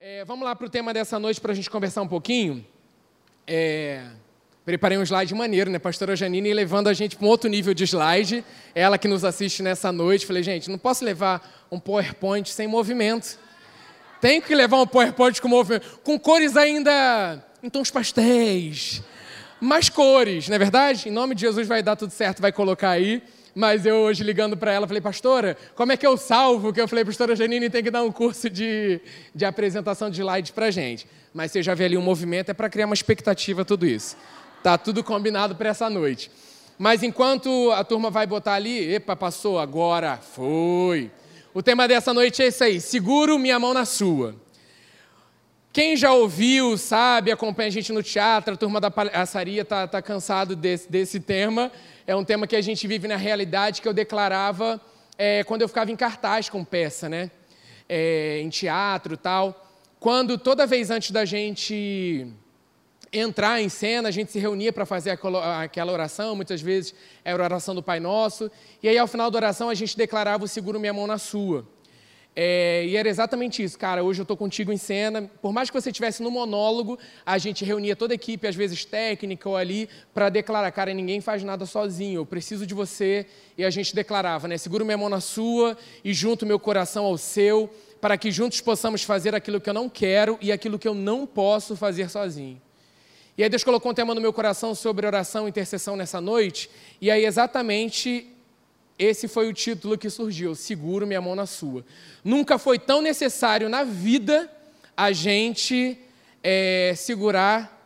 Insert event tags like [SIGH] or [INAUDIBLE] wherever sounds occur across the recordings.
É, vamos lá para o tema dessa noite para a gente conversar um pouquinho. É, preparei um slide maneiro, né? Pastora Janine levando a gente para um outro nível de slide. Ela que nos assiste nessa noite. Falei, gente, não posso levar um PowerPoint sem movimento. Tenho que levar um PowerPoint com movimento, com cores ainda em tons pastéis, mais cores, não é verdade? Em nome de Jesus vai dar tudo certo, vai colocar aí. Mas eu hoje ligando para ela, falei, pastora, como é que eu salvo? Que eu falei, pastora Janine tem que dar um curso de, de apresentação de slides para gente. Mas você já vê ali um movimento, é para criar uma expectativa tudo isso. Tá tudo combinado para essa noite. Mas enquanto a turma vai botar ali, epa, passou, agora foi. O tema dessa noite é esse aí, seguro minha mão na sua. Quem já ouviu, sabe, acompanha a gente no teatro, a turma da palhaçaria está tá cansado desse, desse tema é um tema que a gente vive na realidade que eu declarava é, quando eu ficava em cartaz com peça, né? É, em teatro e tal. Quando toda vez antes da gente entrar em cena, a gente se reunia para fazer aquela oração, muitas vezes era a oração do Pai Nosso, e aí ao final da oração a gente declarava o seguro minha mão na sua. É, e era exatamente isso, cara. Hoje eu estou contigo em cena. Por mais que você estivesse no monólogo, a gente reunia toda a equipe, às vezes técnica ou ali, para declarar, cara, ninguém faz nada sozinho. Eu preciso de você. E a gente declarava, né? Seguro minha mão na sua e junto meu coração ao seu, para que juntos possamos fazer aquilo que eu não quero e aquilo que eu não posso fazer sozinho. E aí Deus colocou um tema no meu coração sobre oração e intercessão nessa noite. E aí exatamente esse foi o título que surgiu, Seguro Minha Mão na Sua. Nunca foi tão necessário na vida a gente é, segurar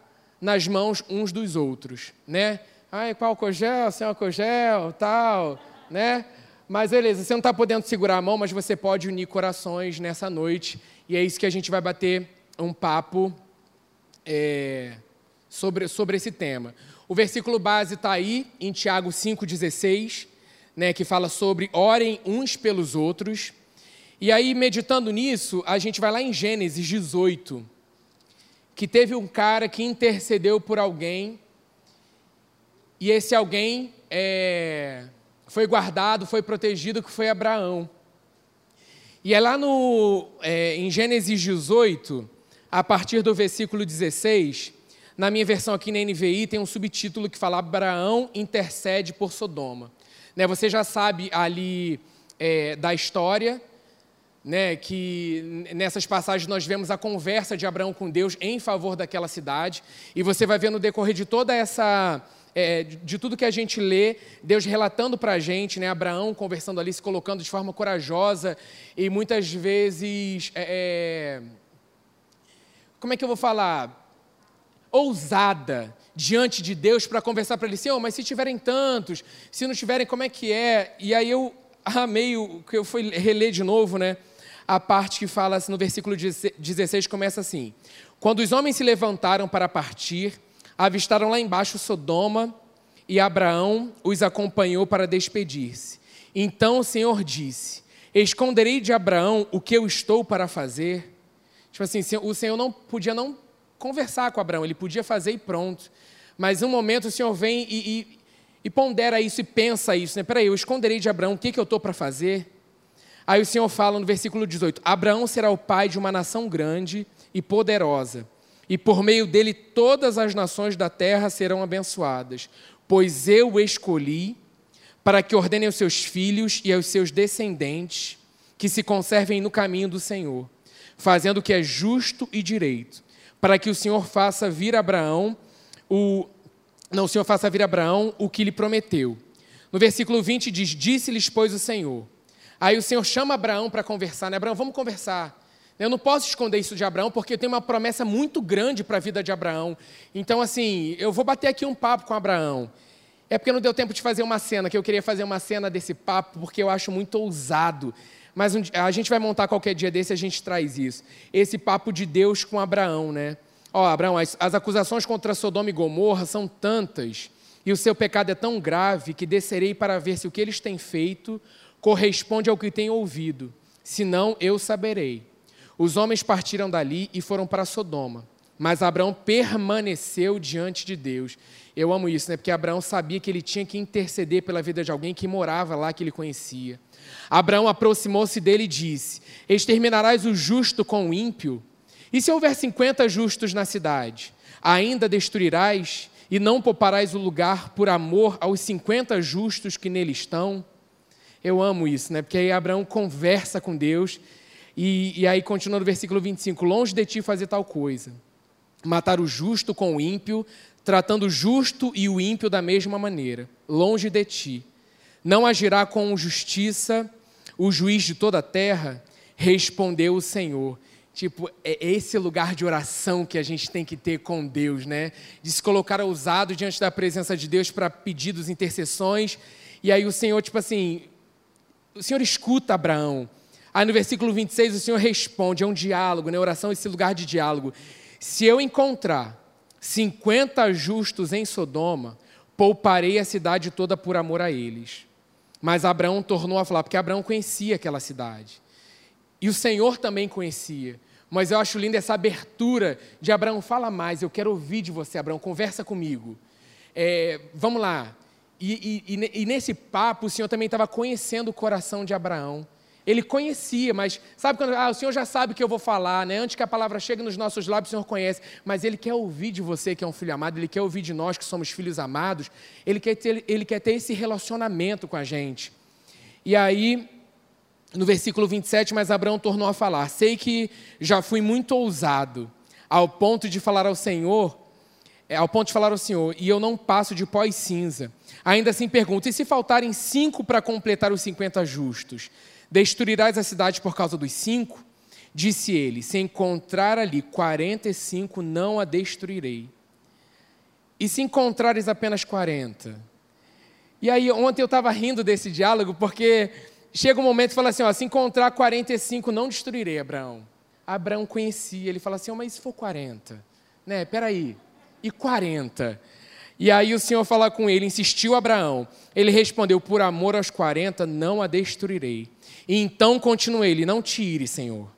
nas mãos uns dos outros, né? Ai, qual cogel, sem cogel, tal, né? Mas beleza, você não está podendo segurar a mão, mas você pode unir corações nessa noite. E é isso que a gente vai bater um papo é, sobre, sobre esse tema. O versículo base está aí, em Tiago 5,16 né, que fala sobre orem uns pelos outros. E aí, meditando nisso, a gente vai lá em Gênesis 18, que teve um cara que intercedeu por alguém, e esse alguém é, foi guardado, foi protegido, que foi Abraão. E é lá no, é, em Gênesis 18, a partir do versículo 16, na minha versão aqui na NVI tem um subtítulo que fala Abraão intercede por Sodoma. Né, você já sabe ali é, da história, né, que nessas passagens nós vemos a conversa de Abraão com Deus em favor daquela cidade, e você vai ver no decorrer de toda essa. É, de tudo que a gente lê, Deus relatando para a gente, né, Abraão conversando ali, se colocando de forma corajosa e muitas vezes. É, é como é que eu vou falar? Ousada diante de Deus para conversar para ele, Senhor, mas se tiverem tantos, se não tiverem, como é que é? E aí eu [LAUGHS] amei o que eu fui reler de novo, né? A parte que fala assim, no versículo 16, começa assim: Quando os homens se levantaram para partir, avistaram lá embaixo Sodoma e Abraão os acompanhou para despedir-se. Então o Senhor disse: Esconderei de Abraão o que eu estou para fazer? Tipo assim, o Senhor não podia não conversar com Abraão, ele podia fazer e pronto. Mas um momento o Senhor vem e, e, e pondera isso e pensa isso. Né? Peraí, eu esconderei de Abraão o que, que eu estou para fazer? Aí o Senhor fala no versículo 18: Abraão será o pai de uma nação grande e poderosa, e por meio dele todas as nações da terra serão abençoadas, pois eu o escolhi para que ordene aos seus filhos e aos seus descendentes que se conservem no caminho do Senhor, fazendo o que é justo e direito para que o Senhor faça vir Abraão o não, o Senhor faça vir Abraão o que lhe prometeu. No versículo 20 diz: Disse-lhes, pois, o Senhor. Aí o Senhor chama Abraão para conversar, né? Abraão, vamos conversar. Eu não posso esconder isso de Abraão, porque eu tenho uma promessa muito grande para a vida de Abraão. Então, assim, eu vou bater aqui um papo com Abraão. É porque não deu tempo de fazer uma cena, que eu queria fazer uma cena desse papo, porque eu acho muito ousado. Mas a gente vai montar qualquer dia desse, a gente traz isso. Esse papo de Deus com Abraão, né? Ó, Abraão, as, as acusações contra Sodoma e Gomorra são tantas, e o seu pecado é tão grave que descerei para ver se o que eles têm feito corresponde ao que tenho ouvido. Senão eu saberei. Os homens partiram dali e foram para Sodoma. Mas Abraão permaneceu diante de Deus. Eu amo isso, né? Porque Abraão sabia que ele tinha que interceder pela vida de alguém que morava lá, que ele conhecia. Abraão aproximou-se dele e disse: Exterminarás o justo com o ímpio? E se houver cinquenta justos na cidade, ainda destruirás e não pouparás o lugar por amor aos cinquenta justos que nele estão? Eu amo isso, né? Porque aí Abraão conversa com Deus e, e aí continua no versículo 25: Longe de ti fazer tal coisa, matar o justo com o ímpio, tratando o justo e o ímpio da mesma maneira, longe de ti. Não agirá com justiça o juiz de toda a terra? Respondeu o Senhor. Tipo, é esse lugar de oração que a gente tem que ter com Deus, né? De se colocar ousado diante da presença de Deus para pedidos, intercessões. E aí o Senhor, tipo assim, o Senhor escuta Abraão. Aí no versículo 26 o Senhor responde, é um diálogo, né? Oração é esse lugar de diálogo. Se eu encontrar 50 justos em Sodoma, pouparei a cidade toda por amor a eles. Mas Abraão tornou a falar, porque Abraão conhecia aquela cidade. E o Senhor também conhecia. Mas eu acho linda essa abertura de Abraão. Fala mais, eu quero ouvir de você, Abraão. Conversa comigo. É, vamos lá. E, e, e, nesse papo, o Senhor também estava conhecendo o coração de Abraão. Ele conhecia, mas sabe quando ah, o Senhor já sabe o que eu vou falar, né? Antes que a palavra chegue nos nossos lábios, o Senhor conhece, mas Ele quer ouvir de você que é um filho amado, Ele quer ouvir de nós que somos filhos amados, Ele quer ter, ele quer ter esse relacionamento com a gente. E aí, no versículo 27, mas Abraão tornou a falar: Sei que já fui muito ousado, ao ponto de falar ao Senhor, é, ao ponto de falar ao Senhor, e eu não passo de pó e cinza. Ainda assim pergunto: e se faltarem cinco para completar os cinquenta justos? Destruirás a cidade por causa dos cinco? Disse ele: Se encontrar ali quarenta e cinco, não a destruirei. E se encontrares apenas quarenta? E aí, ontem eu estava rindo desse diálogo, porque chega um momento e fala assim: ó, se encontrar 45, não destruirei Abraão. Abraão conhecia, ele fala assim: mas se for 40? Né, peraí, e 40? E aí o Senhor fala com ele, insistiu Abraão. Ele respondeu: Por amor aos 40, não a destruirei. E então continuei ele: Não tire, Senhor,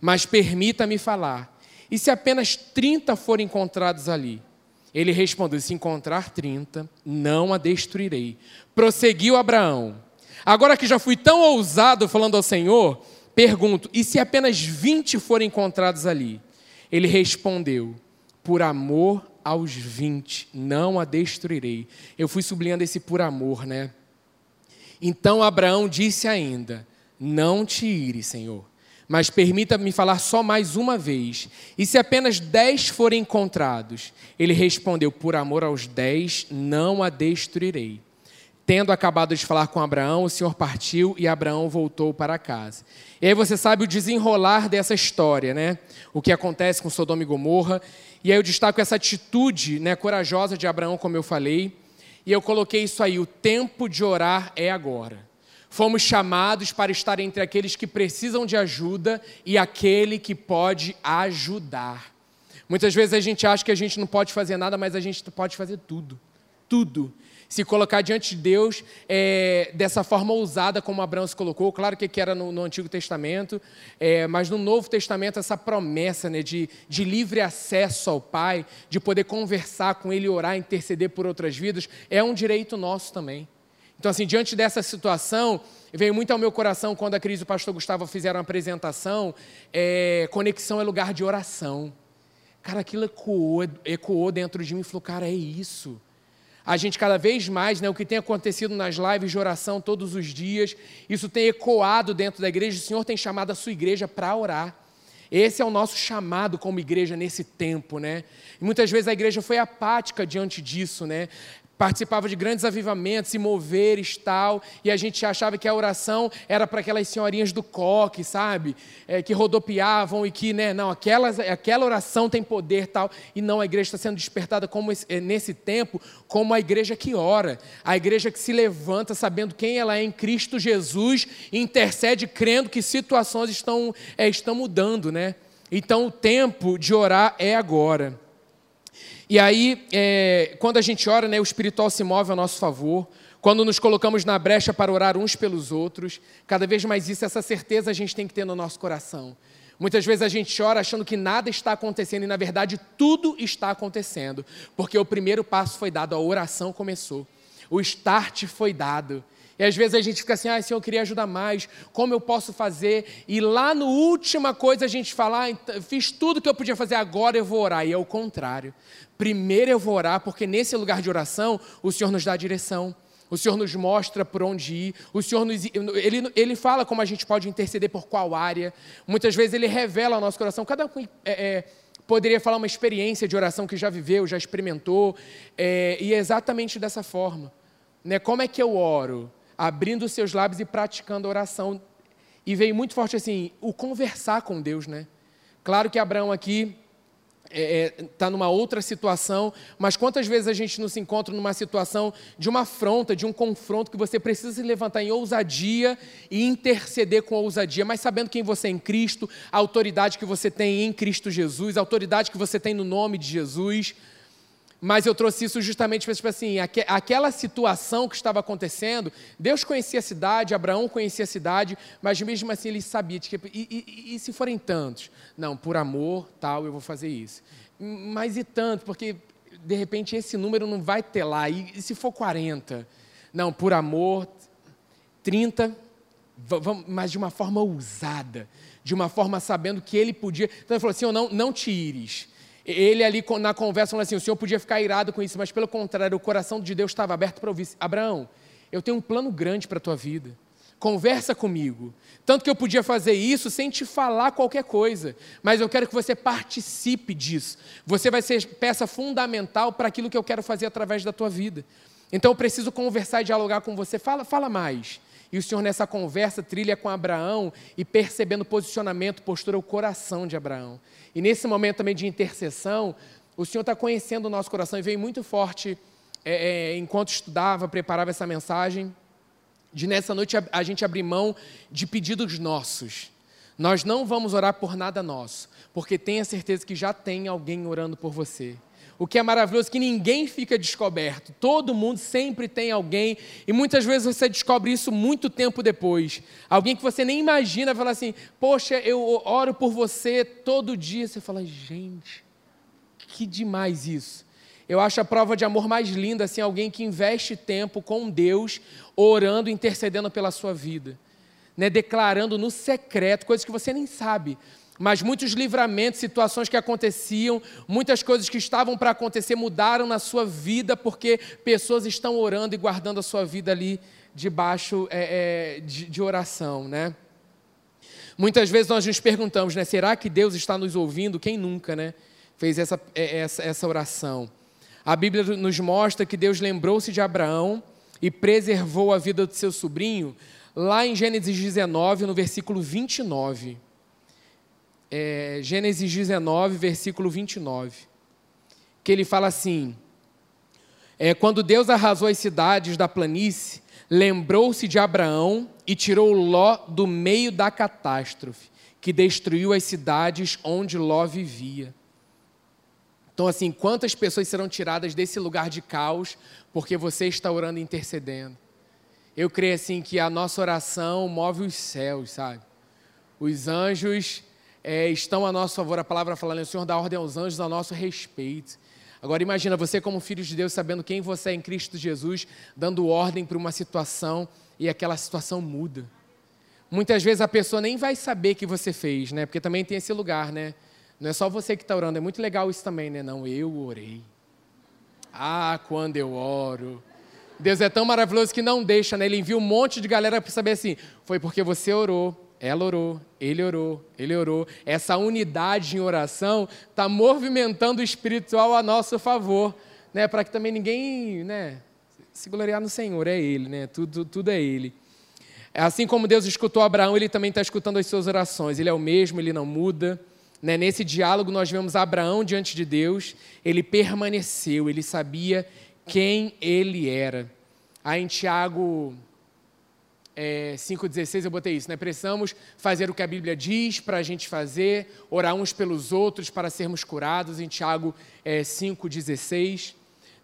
mas permita-me falar. E se apenas 30 forem encontrados ali? Ele respondeu: Se encontrar 30, não a destruirei. Prosseguiu Abraão. Agora que já fui tão ousado falando ao Senhor, pergunto: E se apenas 20 forem encontrados ali? Ele respondeu: Por amor aos 20, não a destruirei. Eu fui sublinhando esse por amor, né? Então Abraão disse ainda: Não te ire, Senhor, mas permita-me falar só mais uma vez. E se apenas dez forem encontrados? Ele respondeu: Por amor aos dez, não a destruirei. Tendo acabado de falar com Abraão, o Senhor partiu e Abraão voltou para casa. E aí você sabe o desenrolar dessa história, né? O que acontece com Sodoma e Gomorra. E aí eu destaco essa atitude né, corajosa de Abraão, como eu falei. E eu coloquei isso aí: o tempo de orar é agora. Fomos chamados para estar entre aqueles que precisam de ajuda e aquele que pode ajudar. Muitas vezes a gente acha que a gente não pode fazer nada, mas a gente pode fazer tudo. Tudo se colocar diante de Deus é, dessa forma ousada como Abraão se colocou. Claro que era no, no Antigo Testamento, é, mas no Novo Testamento essa promessa né, de, de livre acesso ao Pai, de poder conversar com Ele, orar, interceder por outras vidas, é um direito nosso também. Então, assim, diante dessa situação, veio muito ao meu coração quando a Cris e o pastor Gustavo fizeram a apresentação, é, conexão é lugar de oração. Cara, aquilo ecoou, ecoou dentro de mim e falou, cara, é isso a gente cada vez mais, né, o que tem acontecido nas lives de oração todos os dias, isso tem ecoado dentro da igreja. O Senhor tem chamado a sua igreja para orar. Esse é o nosso chamado como igreja nesse tempo, né? E muitas vezes a igreja foi apática diante disso, né? Participava de grandes avivamentos e moveres tal, e a gente achava que a oração era para aquelas senhorinhas do coque, sabe? É, que rodopiavam e que, né, não, aquelas, aquela oração tem poder tal, e não, a igreja está sendo despertada como esse, é, nesse tempo como a igreja que ora, a igreja que se levanta sabendo quem ela é em Cristo Jesus e intercede crendo que situações estão, é, estão mudando, né? Então o tempo de orar é agora. E aí, é, quando a gente ora, né, o espiritual se move a nosso favor. Quando nos colocamos na brecha para orar uns pelos outros, cada vez mais isso, essa certeza a gente tem que ter no nosso coração. Muitas vezes a gente ora achando que nada está acontecendo e, na verdade, tudo está acontecendo, porque o primeiro passo foi dado, a oração começou, o start foi dado. E às vezes a gente fica assim, ah, Senhor, eu queria ajudar mais, como eu posso fazer? E lá no última coisa a gente fala, ah, fiz tudo que eu podia fazer, agora eu vou orar. E é o contrário. Primeiro eu vou orar, porque nesse lugar de oração o Senhor nos dá a direção. O Senhor nos mostra por onde ir. O Senhor nos, ele, ele fala como a gente pode interceder por qual área. Muitas vezes ele revela ao nosso coração. Cada um é, é, poderia falar uma experiência de oração que já viveu, já experimentou. É, e é exatamente dessa forma. Né? Como é que eu oro? Abrindo os seus lábios e praticando a oração. E veio muito forte assim, o conversar com Deus, né? Claro que Abraão aqui está é, é tá numa outra situação, mas quantas vezes a gente não se encontra numa situação de uma afronta, de um confronto, que você precisa se levantar em ousadia e interceder com ousadia, mas sabendo quem você é em Cristo, a autoridade que você tem em Cristo Jesus, a autoridade que você tem no nome de Jesus. Mas eu trouxe isso justamente para tipo assim, aquela situação que estava acontecendo, Deus conhecia a cidade, Abraão conhecia a cidade, mas mesmo assim ele sabia, tipo, e, e, e se forem tantos? Não, por amor, tal, eu vou fazer isso. Mas e tanto? Porque de repente esse número não vai ter lá, e, e se for 40? Não, por amor, 30, mas de uma forma ousada, de uma forma sabendo que ele podia. Então ele falou assim: oh, não, não te ires ele ali na conversa falou assim: o senhor podia ficar irado com isso, mas pelo contrário, o coração de Deus estava aberto para ouvir. Abraão, eu tenho um plano grande para a tua vida. Conversa comigo. Tanto que eu podia fazer isso sem te falar qualquer coisa, mas eu quero que você participe disso. Você vai ser peça fundamental para aquilo que eu quero fazer através da tua vida. Então eu preciso conversar e dialogar com você. Fala, fala mais. E o Senhor, nessa conversa, trilha com Abraão e percebendo o posicionamento, postura, o coração de Abraão. E nesse momento também de intercessão, o Senhor está conhecendo o nosso coração e veio muito forte é, é, enquanto estudava, preparava essa mensagem, de nessa noite a, a gente abrir mão de pedidos nossos. Nós não vamos orar por nada nosso, porque tenha certeza que já tem alguém orando por você. O que é maravilhoso é que ninguém fica descoberto. Todo mundo sempre tem alguém, e muitas vezes você descobre isso muito tempo depois. Alguém que você nem imagina falar assim: Poxa, eu oro por você todo dia. Você fala: Gente, que demais isso. Eu acho a prova de amor mais linda assim, alguém que investe tempo com Deus, orando, intercedendo pela sua vida, né? declarando no secreto coisas que você nem sabe mas muitos livramentos, situações que aconteciam, muitas coisas que estavam para acontecer mudaram na sua vida porque pessoas estão orando e guardando a sua vida ali debaixo é, é, de, de, oração, né? Muitas vezes nós nos perguntamos, né? Será que Deus está nos ouvindo? Quem nunca, né? Fez essa, é, essa, essa oração. A Bíblia nos mostra que Deus lembrou-se de Abraão e preservou a vida do seu sobrinho, lá em Gênesis 19, no versículo 29 é, Gênesis 19, versículo 29, que ele fala assim: é, Quando Deus arrasou as cidades da planície, lembrou-se de Abraão e tirou Ló do meio da catástrofe, que destruiu as cidades onde Ló vivia. Então, assim, quantas pessoas serão tiradas desse lugar de caos porque você está orando e intercedendo? Eu creio assim que a nossa oração move os céus, sabe? Os anjos é, estão a nosso favor. A palavra fala, o Senhor dá ordem aos anjos a nosso respeito. Agora imagina você como filho de Deus, sabendo quem você é em Cristo Jesus, dando ordem para uma situação e aquela situação muda. Muitas vezes a pessoa nem vai saber que você fez, né? Porque também tem esse lugar, né? Não é só você que está orando, é muito legal isso também, né? Não, eu orei. Ah, quando eu oro. Deus é tão maravilhoso que não deixa, né? Ele envia um monte de galera para saber assim, foi porque você orou ela orou, ele orou, ele orou. Essa unidade em oração está movimentando o espiritual a nosso favor, né? Para que também ninguém, né? Se gloriar no Senhor, é Ele, né? Tudo, tudo é Ele. Assim como Deus escutou Abraão, Ele também está escutando as suas orações. Ele é o mesmo, Ele não muda. Né? Nesse diálogo nós vemos Abraão diante de Deus. Ele permaneceu, ele sabia quem ele era. Aí em Tiago é, 5,16 eu botei isso, né? Precisamos fazer o que a Bíblia diz para a gente fazer, orar uns pelos outros para sermos curados, em Tiago é, 5,16.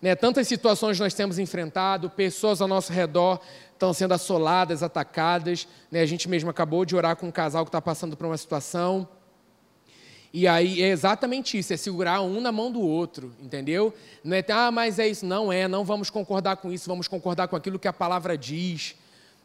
Né? Tantas situações nós temos enfrentado, pessoas ao nosso redor estão sendo assoladas, atacadas. Né? A gente mesmo acabou de orar com um casal que está passando por uma situação. E aí é exatamente isso, é segurar um na mão do outro, entendeu? Não é, ah, mas é isso. Não é, não vamos concordar com isso, vamos concordar com aquilo que a palavra diz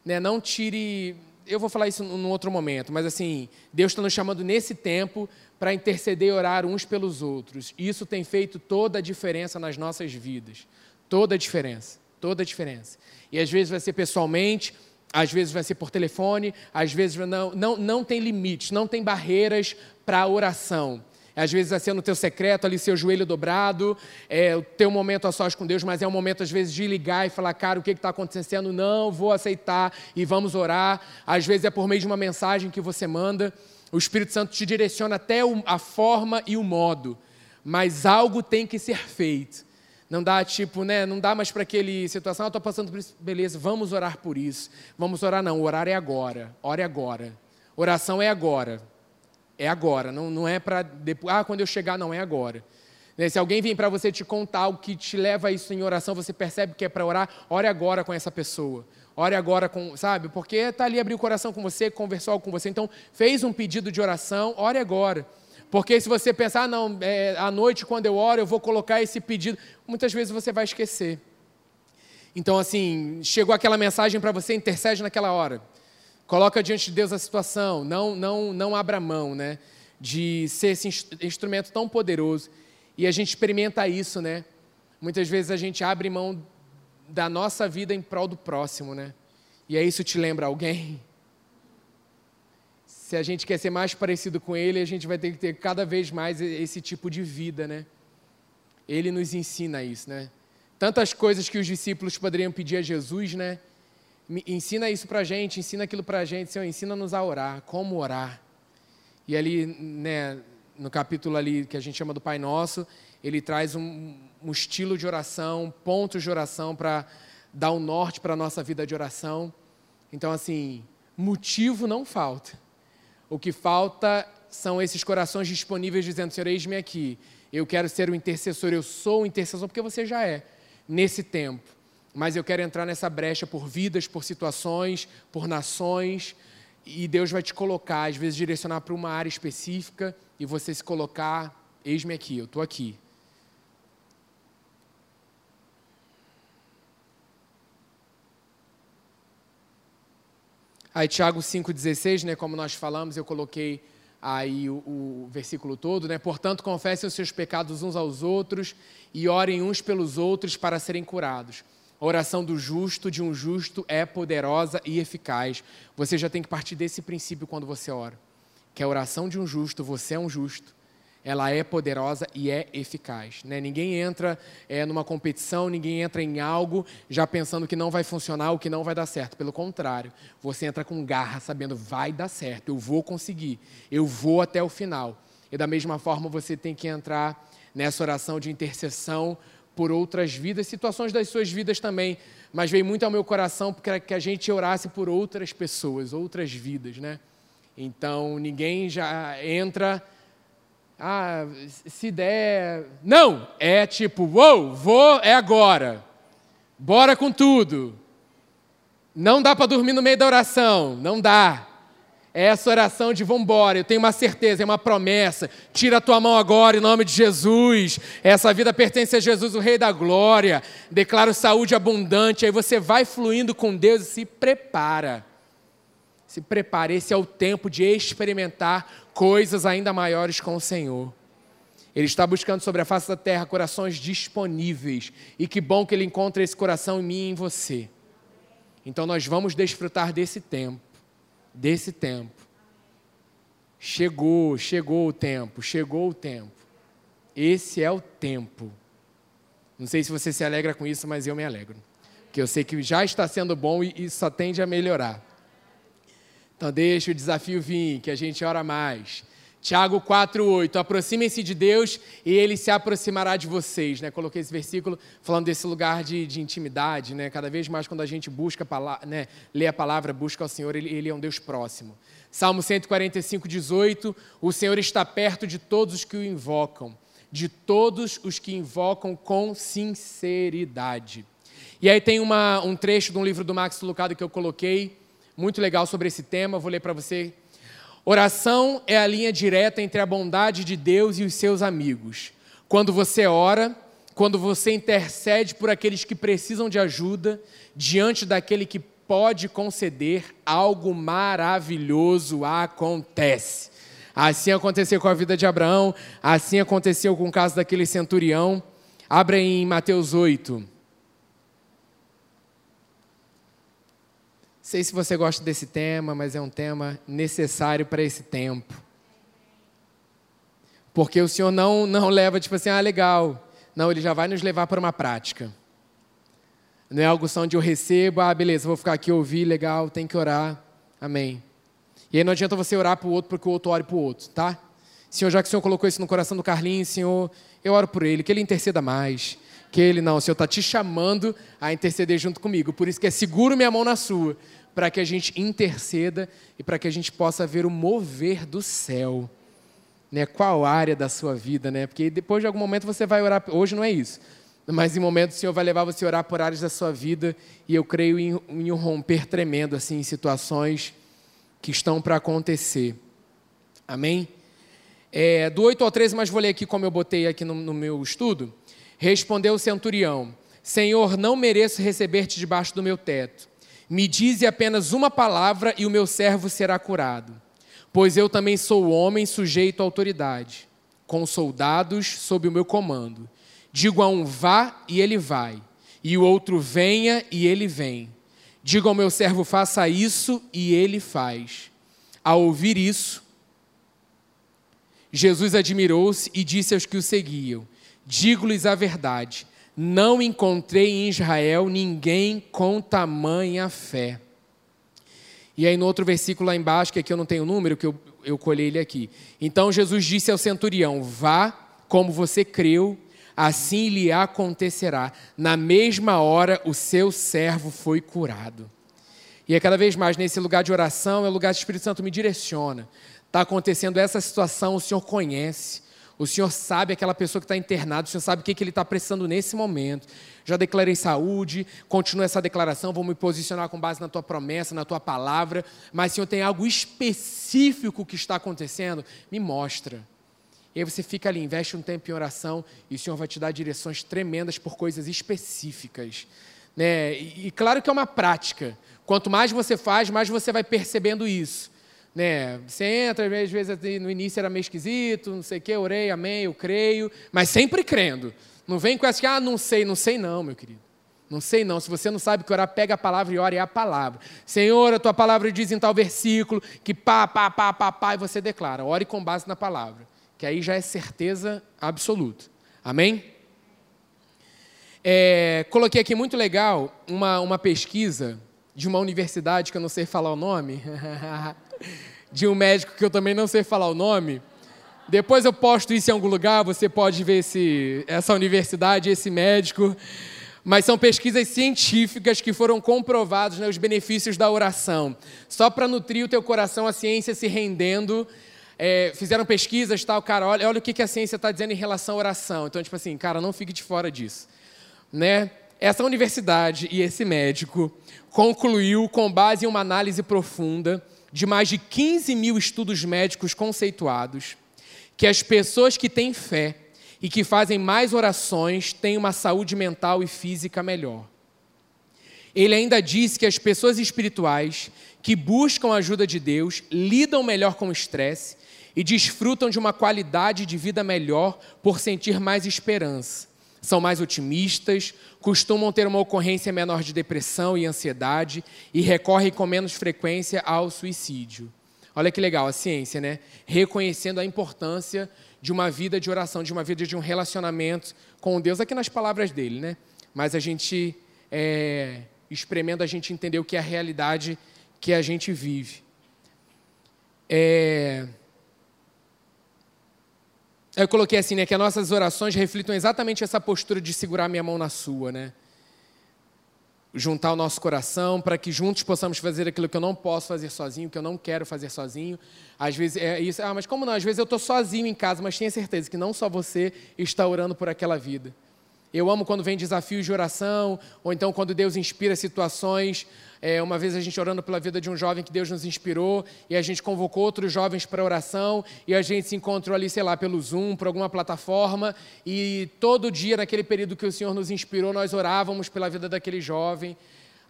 né, não tire. Eu vou falar isso num outro momento, mas assim, Deus está nos chamando nesse tempo para interceder e orar uns pelos outros. Isso tem feito toda a diferença nas nossas vidas. Toda a diferença. Toda a diferença. E às vezes vai ser pessoalmente, às vezes vai ser por telefone, às vezes não, não, não tem limites, não tem barreiras para a oração. Às vezes vai ser no teu secreto, ali seu joelho dobrado, é o teu momento a sós com Deus, mas é um momento às vezes de ligar e falar, cara, o que está acontecendo? Não, vou aceitar e vamos orar. Às vezes é por meio de uma mensagem que você manda. O Espírito Santo te direciona até a forma e o modo, mas algo tem que ser feito. Não dá tipo, né? Não dá mais para aquele situação, eu estou passando por isso, beleza, vamos orar por isso. Vamos orar, não, orar é agora, ora é agora. Oração é agora. É agora, não, não é para depois, ah, quando eu chegar, não, é agora. Né, se alguém vem para você te contar o que te leva a isso em oração, você percebe que é para orar, ore agora com essa pessoa. Ore agora com, sabe? Porque está ali, abriu o coração com você, conversou com você. Então, fez um pedido de oração, ore agora. Porque se você pensar, ah, não, é, à noite, quando eu oro, eu vou colocar esse pedido, muitas vezes você vai esquecer. Então, assim, chegou aquela mensagem para você, intercede naquela hora. Coloca diante de Deus a situação, não, não, não abra mão, né? De ser esse instrumento tão poderoso. E a gente experimenta isso, né? Muitas vezes a gente abre mão da nossa vida em prol do próximo, né? E aí isso te lembra alguém? [LAUGHS] Se a gente quer ser mais parecido com ele, a gente vai ter que ter cada vez mais esse tipo de vida, né? Ele nos ensina isso, né? Tantas coisas que os discípulos poderiam pedir a Jesus, né? Ensina isso para a gente, ensina aquilo para a gente, Senhor, ensina-nos a orar, como orar. E ali, né, no capítulo ali que a gente chama do Pai Nosso, ele traz um, um estilo de oração, pontos de oração para dar um norte para a nossa vida de oração. Então, assim, motivo não falta. O que falta são esses corações disponíveis dizendo, Senhor, eis-me aqui. Eu quero ser o intercessor, eu sou o intercessor, porque você já é, nesse tempo mas eu quero entrar nessa brecha por vidas, por situações, por nações, e Deus vai te colocar, às vezes direcionar para uma área específica e você se colocar, eis-me aqui, eu estou aqui. Aí Tiago 5,16, né, como nós falamos, eu coloquei aí o, o, versículo todo, né? Portanto, confessem os seus pecados uns aos outros e orem uns pelos outros para serem curados. A oração do justo, de um justo, é poderosa e eficaz. Você já tem que partir desse princípio quando você ora. Que a oração de um justo, você é um justo, ela é poderosa e é eficaz. Né? Ninguém entra é, numa competição, ninguém entra em algo já pensando que não vai funcionar ou que não vai dar certo. Pelo contrário, você entra com garra, sabendo vai dar certo, eu vou conseguir, eu vou até o final. E da mesma forma você tem que entrar nessa oração de intercessão por outras vidas, situações das suas vidas também, mas veio muito ao meu coração porque que a gente orasse por outras pessoas, outras vidas, né? Então ninguém já entra, ah, se der, não, é tipo, uou, vou, é agora, bora com tudo. Não dá para dormir no meio da oração, não dá. É essa oração de vambora, eu tenho uma certeza, é uma promessa. Tira a tua mão agora em nome de Jesus. Essa vida pertence a Jesus, o Rei da Glória. Declaro saúde abundante. Aí você vai fluindo com Deus e se prepara. Se prepara, esse é o tempo de experimentar coisas ainda maiores com o Senhor. Ele está buscando sobre a face da terra corações disponíveis. E que bom que Ele encontra esse coração em mim e em você. Então nós vamos desfrutar desse tempo desse tempo. Chegou, chegou o tempo, chegou o tempo. Esse é o tempo. Não sei se você se alegra com isso, mas eu me alegro. Porque eu sei que já está sendo bom e só tende a melhorar. Então deixa o desafio vir, que a gente ora mais. Tiago 4,8. Aproximem-se de Deus e ele se aproximará de vocês. Né? Coloquei esse versículo falando desse lugar de, de intimidade. Né? Cada vez mais, quando a gente busca, né, lê a palavra, busca ao Senhor, ele, ele é um Deus próximo. Salmo 145, 18. O Senhor está perto de todos os que o invocam, de todos os que invocam com sinceridade. E aí tem uma, um trecho de um livro do Max Lucado que eu coloquei, muito legal sobre esse tema. Vou ler para você Oração é a linha direta entre a bondade de Deus e os seus amigos. Quando você ora, quando você intercede por aqueles que precisam de ajuda, diante daquele que pode conceder, algo maravilhoso acontece. Assim aconteceu com a vida de Abraão, assim aconteceu com o caso daquele centurião. Abra em Mateus 8. Sei se você gosta desse tema, mas é um tema necessário para esse tempo. Porque o Senhor não, não leva, tipo assim, ah, legal. Não, Ele já vai nos levar para uma prática. Não é algo só onde eu recebo, ah, beleza, vou ficar aqui ouvir, legal, tem que orar. Amém. E aí não adianta você orar para o outro porque o outro ore para o outro, tá? Senhor, já que o Senhor colocou isso no coração do Carlinhos, Senhor, eu oro por ele, que ele interceda mais. Que ele não, o Senhor está te chamando a interceder junto comigo. Por isso que é seguro minha mão na sua, para que a gente interceda e para que a gente possa ver o mover do céu. Né? Qual área da sua vida, né? Porque depois de algum momento você vai orar. Hoje não é isso. Mas em momentos o Senhor vai levar você a orar por áreas da sua vida e eu creio em, em um romper tremendo assim em situações que estão para acontecer. Amém? É, do 8 ao 13, mas vou ler aqui como eu botei aqui no, no meu estudo. Respondeu o centurião: Senhor, não mereço receber-te debaixo do meu teto. Me dize apenas uma palavra e o meu servo será curado. Pois eu também sou homem sujeito à autoridade, com soldados sob o meu comando. Digo a um vá e ele vai, e o outro venha e ele vem. Digo ao meu servo faça isso e ele faz. Ao ouvir isso, Jesus admirou-se e disse aos que o seguiam: Digo-lhes a verdade, não encontrei em Israel ninguém com tamanha fé. E aí no outro versículo lá embaixo, que aqui eu não tenho o número, que eu, eu colhei ele aqui. Então Jesus disse ao centurião: Vá como você creu, assim lhe acontecerá. Na mesma hora o seu servo foi curado. E é cada vez mais nesse lugar de oração, é o lugar que o Espírito Santo me direciona. Está acontecendo essa situação, o Senhor conhece. O Senhor sabe aquela pessoa que está internada, o Senhor sabe o que, que ele está precisando nesse momento. Já declarei saúde, continua essa declaração, vou me posicionar com base na tua promessa, na tua palavra. Mas, Senhor, tem algo específico que está acontecendo? Me mostra. E aí você fica ali, investe um tempo em oração e o Senhor vai te dar direções tremendas por coisas específicas. Né? E, e claro que é uma prática. Quanto mais você faz, mais você vai percebendo isso. Né? Você entra, às vezes no início era meio esquisito, não sei o quê, orei, amém, eu creio, mas sempre crendo. Não vem com essa que, ah, não sei, não sei não, meu querido. Não sei não. Se você não sabe que orar, pega a palavra e ore é a palavra. Senhor, a tua palavra diz em tal versículo que pá, pá, pá, pá, pá, e você declara. Ore com base na palavra. Que aí já é certeza absoluta. Amém? É, coloquei aqui muito legal uma, uma pesquisa de uma universidade que eu não sei falar o nome. [LAUGHS] de um médico que eu também não sei falar o nome. Depois eu posto isso em algum lugar, você pode ver esse, essa universidade, esse médico. Mas são pesquisas científicas que foram comprovados né, os benefícios da oração. Só para nutrir o teu coração, a ciência se rendendo. É, fizeram pesquisas, tal, cara, olha, olha o que, que a ciência está dizendo em relação à oração. Então, tipo assim, cara, não fique de fora disso. Né? Essa universidade e esse médico concluiu, com base em uma análise profunda, de mais de 15 mil estudos médicos conceituados que as pessoas que têm fé e que fazem mais orações têm uma saúde mental e física melhor. Ele ainda disse que as pessoas espirituais que buscam a ajuda de Deus lidam melhor com o estresse e desfrutam de uma qualidade de vida melhor por sentir mais esperança são mais otimistas, costumam ter uma ocorrência menor de depressão e ansiedade e recorrem com menos frequência ao suicídio. Olha que legal a ciência, né? Reconhecendo a importância de uma vida de oração, de uma vida de um relacionamento com Deus, aqui nas palavras dele, né? Mas a gente, é, a gente entender o que é a realidade que a gente vive. É, eu coloquei assim, né, que as nossas orações reflitam exatamente essa postura de segurar minha mão na sua, né? Juntar o nosso coração para que juntos possamos fazer aquilo que eu não posso fazer sozinho, que eu não quero fazer sozinho. Às vezes é isso, ah, mas como não? Às vezes eu estou sozinho em casa, mas tenha certeza que não só você está orando por aquela vida. Eu amo quando vem desafios de oração, ou então quando Deus inspira situações. É, uma vez a gente orando pela vida de um jovem que Deus nos inspirou, e a gente convocou outros jovens para oração, e a gente se encontrou ali, sei lá, pelo Zoom, por alguma plataforma, e todo dia, naquele período que o Senhor nos inspirou, nós orávamos pela vida daquele jovem.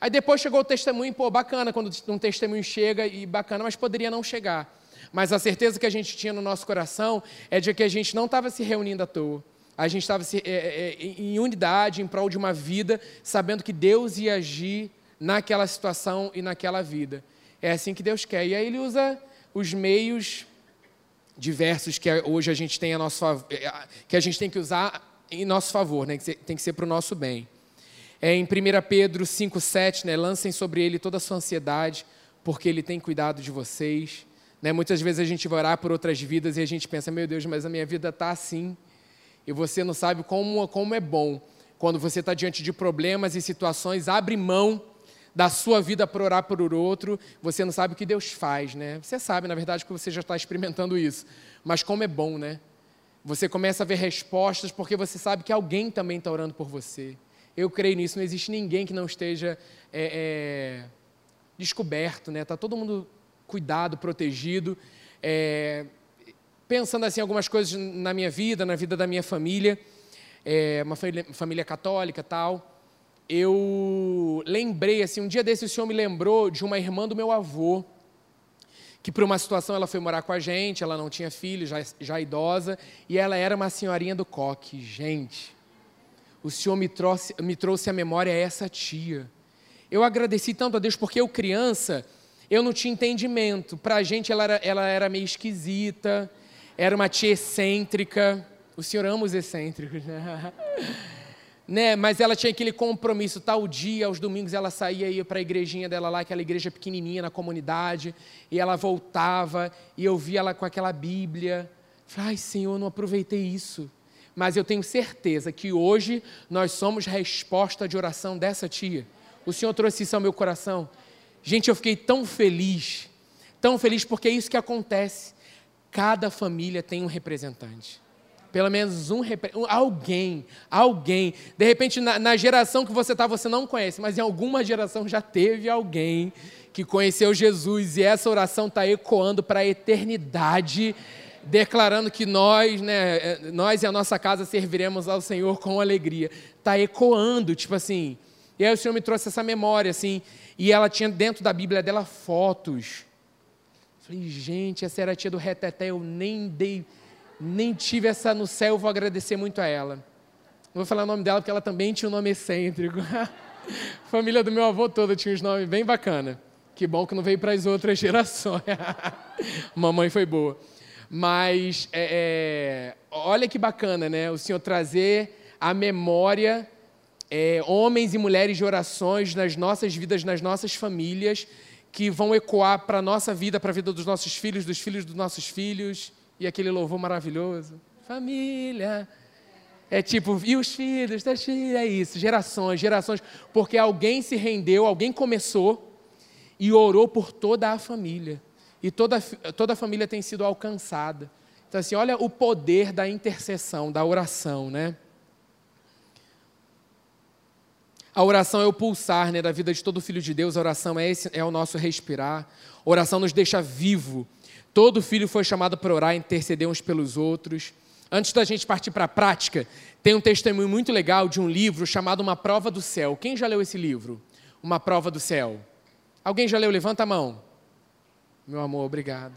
Aí depois chegou o testemunho, pô, bacana quando um testemunho chega e bacana, mas poderia não chegar. Mas a certeza que a gente tinha no nosso coração é de que a gente não estava se reunindo à toa. A gente estava é, é, em unidade, em prol de uma vida, sabendo que Deus ia agir naquela situação e naquela vida. É assim que Deus quer. E aí ele usa os meios diversos que hoje a gente tem a nosso é, que a gente tem que usar em nosso favor, né? tem que ser para o nosso bem. É, em 1 Pedro 5,7, né? lancem sobre ele toda a sua ansiedade, porque ele tem cuidado de vocês. Né? Muitas vezes a gente vai orar por outras vidas e a gente pensa, meu Deus, mas a minha vida está assim. E você não sabe como, como é bom quando você está diante de problemas e situações, abre mão da sua vida para orar por outro, você não sabe o que Deus faz, né? Você sabe, na verdade, que você já está experimentando isso. Mas como é bom, né? Você começa a ver respostas porque você sabe que alguém também está orando por você. Eu creio nisso, não existe ninguém que não esteja é, é, descoberto, né? Está todo mundo cuidado, protegido. É, pensando assim algumas coisas na minha vida, na vida da minha família, é, uma família, família católica tal. Eu lembrei assim, um dia desse o senhor me lembrou de uma irmã do meu avô, que por uma situação ela foi morar com a gente, ela não tinha filho, já, já idosa, e ela era uma senhorinha do coque. Gente, o Senhor me trouxe, me trouxe à memória essa tia. Eu agradeci tanto a Deus porque eu, criança, eu não tinha entendimento. Para a gente, ela era, ela era meio esquisita, era uma tia excêntrica. O senhor ama os excêntricos, né? [LAUGHS] né? Mas ela tinha aquele compromisso. Tal dia, aos domingos, ela saía ia para a igrejinha dela lá, aquela igreja pequenininha na comunidade, e ela voltava, e eu via ela com aquela Bíblia. Falei, ai, Senhor, não aproveitei isso mas eu tenho certeza que hoje nós somos resposta de oração dessa tia. O Senhor trouxe isso ao meu coração. Gente, eu fiquei tão feliz, tão feliz porque é isso que acontece. Cada família tem um representante. Pelo menos um, alguém, alguém. De repente, na, na geração que você está, você não conhece, mas em alguma geração já teve alguém que conheceu Jesus e essa oração está ecoando para a eternidade declarando que nós, né, é, nós e a nossa casa serviremos ao Senhor com alegria. Está ecoando, tipo assim. E aí o Senhor me trouxe essa memória, assim, e ela tinha dentro da Bíblia dela fotos. Falei, gente, essa era a tia do reteté, eu nem dei, nem tive essa no céu, vou agradecer muito a ela. Não vou falar o nome dela porque ela também tinha um nome excêntrico. a [LAUGHS] família do meu avô toda tinha uns nomes bem bacana. Que bom que não veio para as outras [LAUGHS] gerações. Mamãe foi boa. Mas é, é, olha que bacana, né? O Senhor trazer à memória é, homens e mulheres de orações nas nossas vidas, nas nossas famílias, que vão ecoar para a nossa vida, para a vida dos nossos filhos, dos filhos dos nossos filhos, e aquele louvor maravilhoso. Família. É tipo, e os filhos é isso, gerações, gerações, porque alguém se rendeu, alguém começou e orou por toda a família e toda, toda a família tem sido alcançada. Então, assim, olha o poder da intercessão, da oração, né? A oração é o pulsar né, da vida de todo filho de Deus, a oração é, esse, é o nosso respirar. A oração nos deixa vivo. Todo filho foi chamado para orar, interceder uns pelos outros. Antes da gente partir para a prática, tem um testemunho muito legal de um livro chamado Uma Prova do Céu. Quem já leu esse livro? Uma Prova do Céu. Alguém já leu? Levanta a mão. Meu amor, obrigado.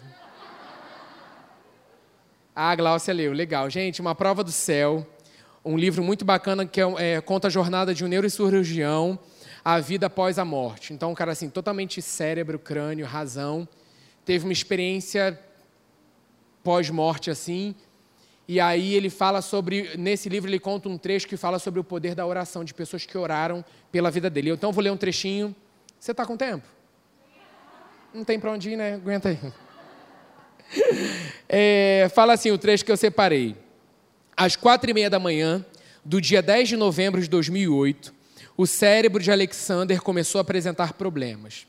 Ah, Glaucia leu, legal. Gente, uma prova do céu, um livro muito bacana que é, é, conta a jornada de um neurocirurgião, a vida após a morte. Então, um cara assim, totalmente cérebro, crânio, razão, teve uma experiência pós-morte assim, e aí ele fala sobre, nesse livro ele conta um trecho que fala sobre o poder da oração, de pessoas que oraram pela vida dele. Então, eu vou ler um trechinho. Você está com tempo? Não tem para onde ir, né? Aguenta aí. [LAUGHS] É, fala assim o trecho que eu separei. Às quatro e meia da manhã, do dia 10 de novembro de 2008, o cérebro de Alexander começou a apresentar problemas.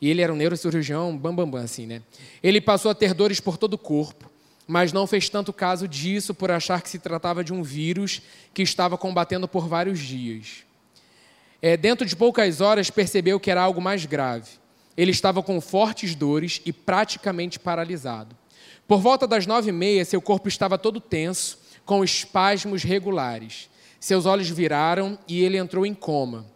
E ele era um neurocirurgião, bam, bam, bam, assim, né? Ele passou a ter dores por todo o corpo, mas não fez tanto caso disso por achar que se tratava de um vírus que estava combatendo por vários dias. É, dentro de poucas horas, percebeu que era algo mais grave. Ele estava com fortes dores e praticamente paralisado. Por volta das nove e meia, seu corpo estava todo tenso, com espasmos regulares. Seus olhos viraram e ele entrou em coma.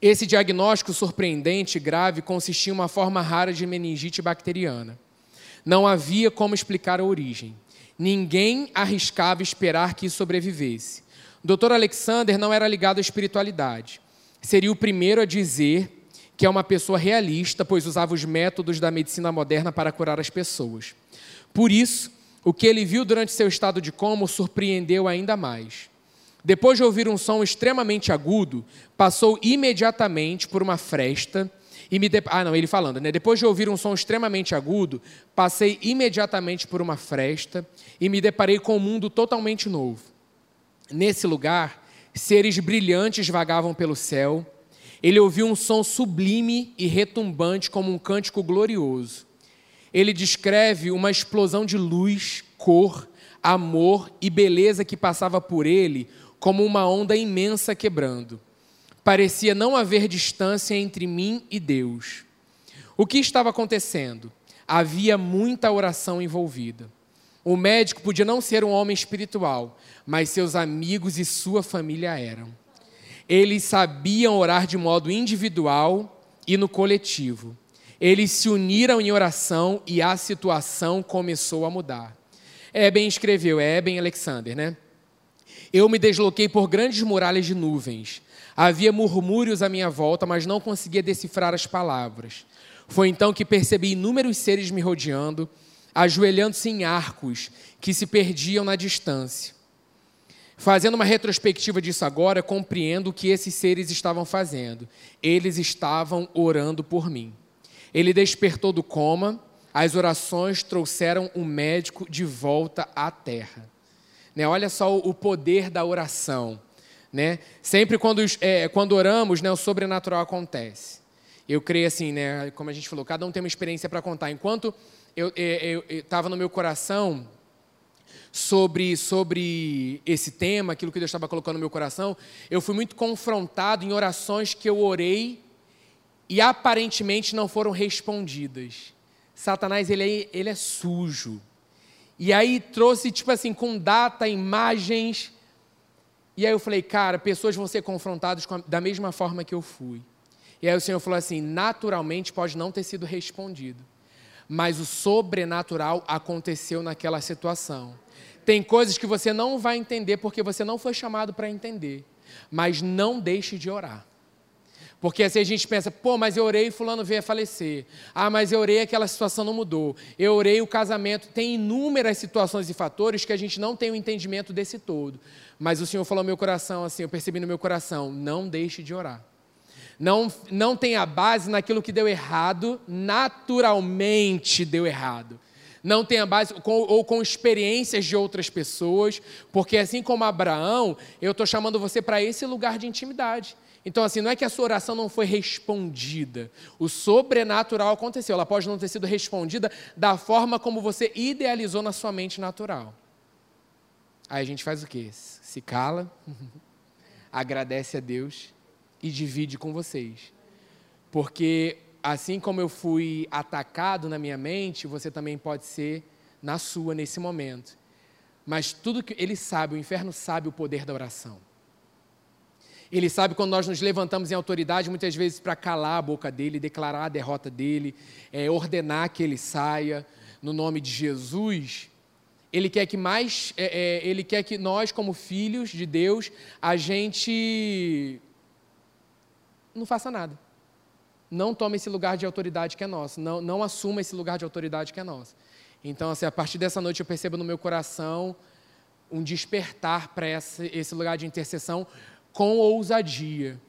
Esse diagnóstico surpreendente e grave consistia em uma forma rara de meningite bacteriana. Não havia como explicar a origem. Ninguém arriscava esperar que sobrevivesse. O Dr. Alexander não era ligado à espiritualidade. Seria o primeiro a dizer que é uma pessoa realista, pois usava os métodos da medicina moderna para curar as pessoas. Por isso, o que ele viu durante seu estado de coma o surpreendeu ainda mais. Depois de ouvir um som extremamente agudo, passou imediatamente por uma fresta e me de... Ah, não, ele falando, né? Depois de ouvir um som extremamente agudo, passei imediatamente por uma fresta e me deparei com um mundo totalmente novo. Nesse lugar, seres brilhantes vagavam pelo céu ele ouviu um som sublime e retumbante como um cântico glorioso. Ele descreve uma explosão de luz, cor, amor e beleza que passava por ele como uma onda imensa quebrando. Parecia não haver distância entre mim e Deus. O que estava acontecendo? Havia muita oração envolvida. O médico podia não ser um homem espiritual, mas seus amigos e sua família eram. Eles sabiam orar de modo individual e no coletivo. Eles se uniram em oração e a situação começou a mudar. Eben escreveu, é Eben Alexander, né? Eu me desloquei por grandes muralhas de nuvens. Havia murmúrios à minha volta, mas não conseguia decifrar as palavras. Foi então que percebi inúmeros seres me rodeando, ajoelhando-se em arcos que se perdiam na distância. Fazendo uma retrospectiva disso agora, compreendo o que esses seres estavam fazendo. Eles estavam orando por mim. Ele despertou do coma, as orações trouxeram o médico de volta à terra. Né? Olha só o poder da oração. Né? Sempre quando, é, quando oramos, né, o sobrenatural acontece. Eu creio assim, né, como a gente falou, cada um tem uma experiência para contar. Enquanto eu estava no meu coração sobre, sobre esse tema, aquilo que Deus estava colocando no meu coração, eu fui muito confrontado em orações que eu orei e aparentemente não foram respondidas. Satanás, ele é, ele é sujo. E aí trouxe, tipo assim, com data, imagens. E aí eu falei, cara, pessoas vão ser confrontadas a, da mesma forma que eu fui. E aí o Senhor falou assim: naturalmente pode não ter sido respondido, mas o sobrenatural aconteceu naquela situação. Tem coisas que você não vai entender porque você não foi chamado para entender. Mas não deixe de orar. Porque assim a gente pensa, pô, mas eu orei e fulano veio a falecer. Ah, mas eu orei e aquela situação não mudou. Eu orei o casamento. Tem inúmeras situações e fatores que a gente não tem o entendimento desse todo. Mas o Senhor falou no meu coração assim, eu percebi no meu coração, não deixe de orar. Não, não tenha base naquilo que deu errado, naturalmente deu errado não tenha base com, ou com experiências de outras pessoas, porque assim como Abraão, eu estou chamando você para esse lugar de intimidade. Então, assim, não é que a sua oração não foi respondida. O sobrenatural aconteceu. Ela pode não ter sido respondida da forma como você idealizou na sua mente natural. Aí a gente faz o quê? Se cala, [LAUGHS] agradece a Deus e divide com vocês. Porque assim como eu fui atacado na minha mente, você também pode ser na sua nesse momento. Mas tudo que ele sabe, o inferno sabe o poder da oração. Ele sabe quando nós nos levantamos em autoridade, muitas vezes para calar a boca dele, declarar a derrota dele, é, ordenar que ele saia no nome de Jesus. Ele quer que mais, é, é, ele quer que nós, como filhos de Deus, a gente não faça nada não tome esse lugar de autoridade que é nosso, não, não assuma esse lugar de autoridade que é nosso. Então, assim, a partir dessa noite eu percebo no meu coração um despertar para esse, esse lugar de intercessão com ousadia.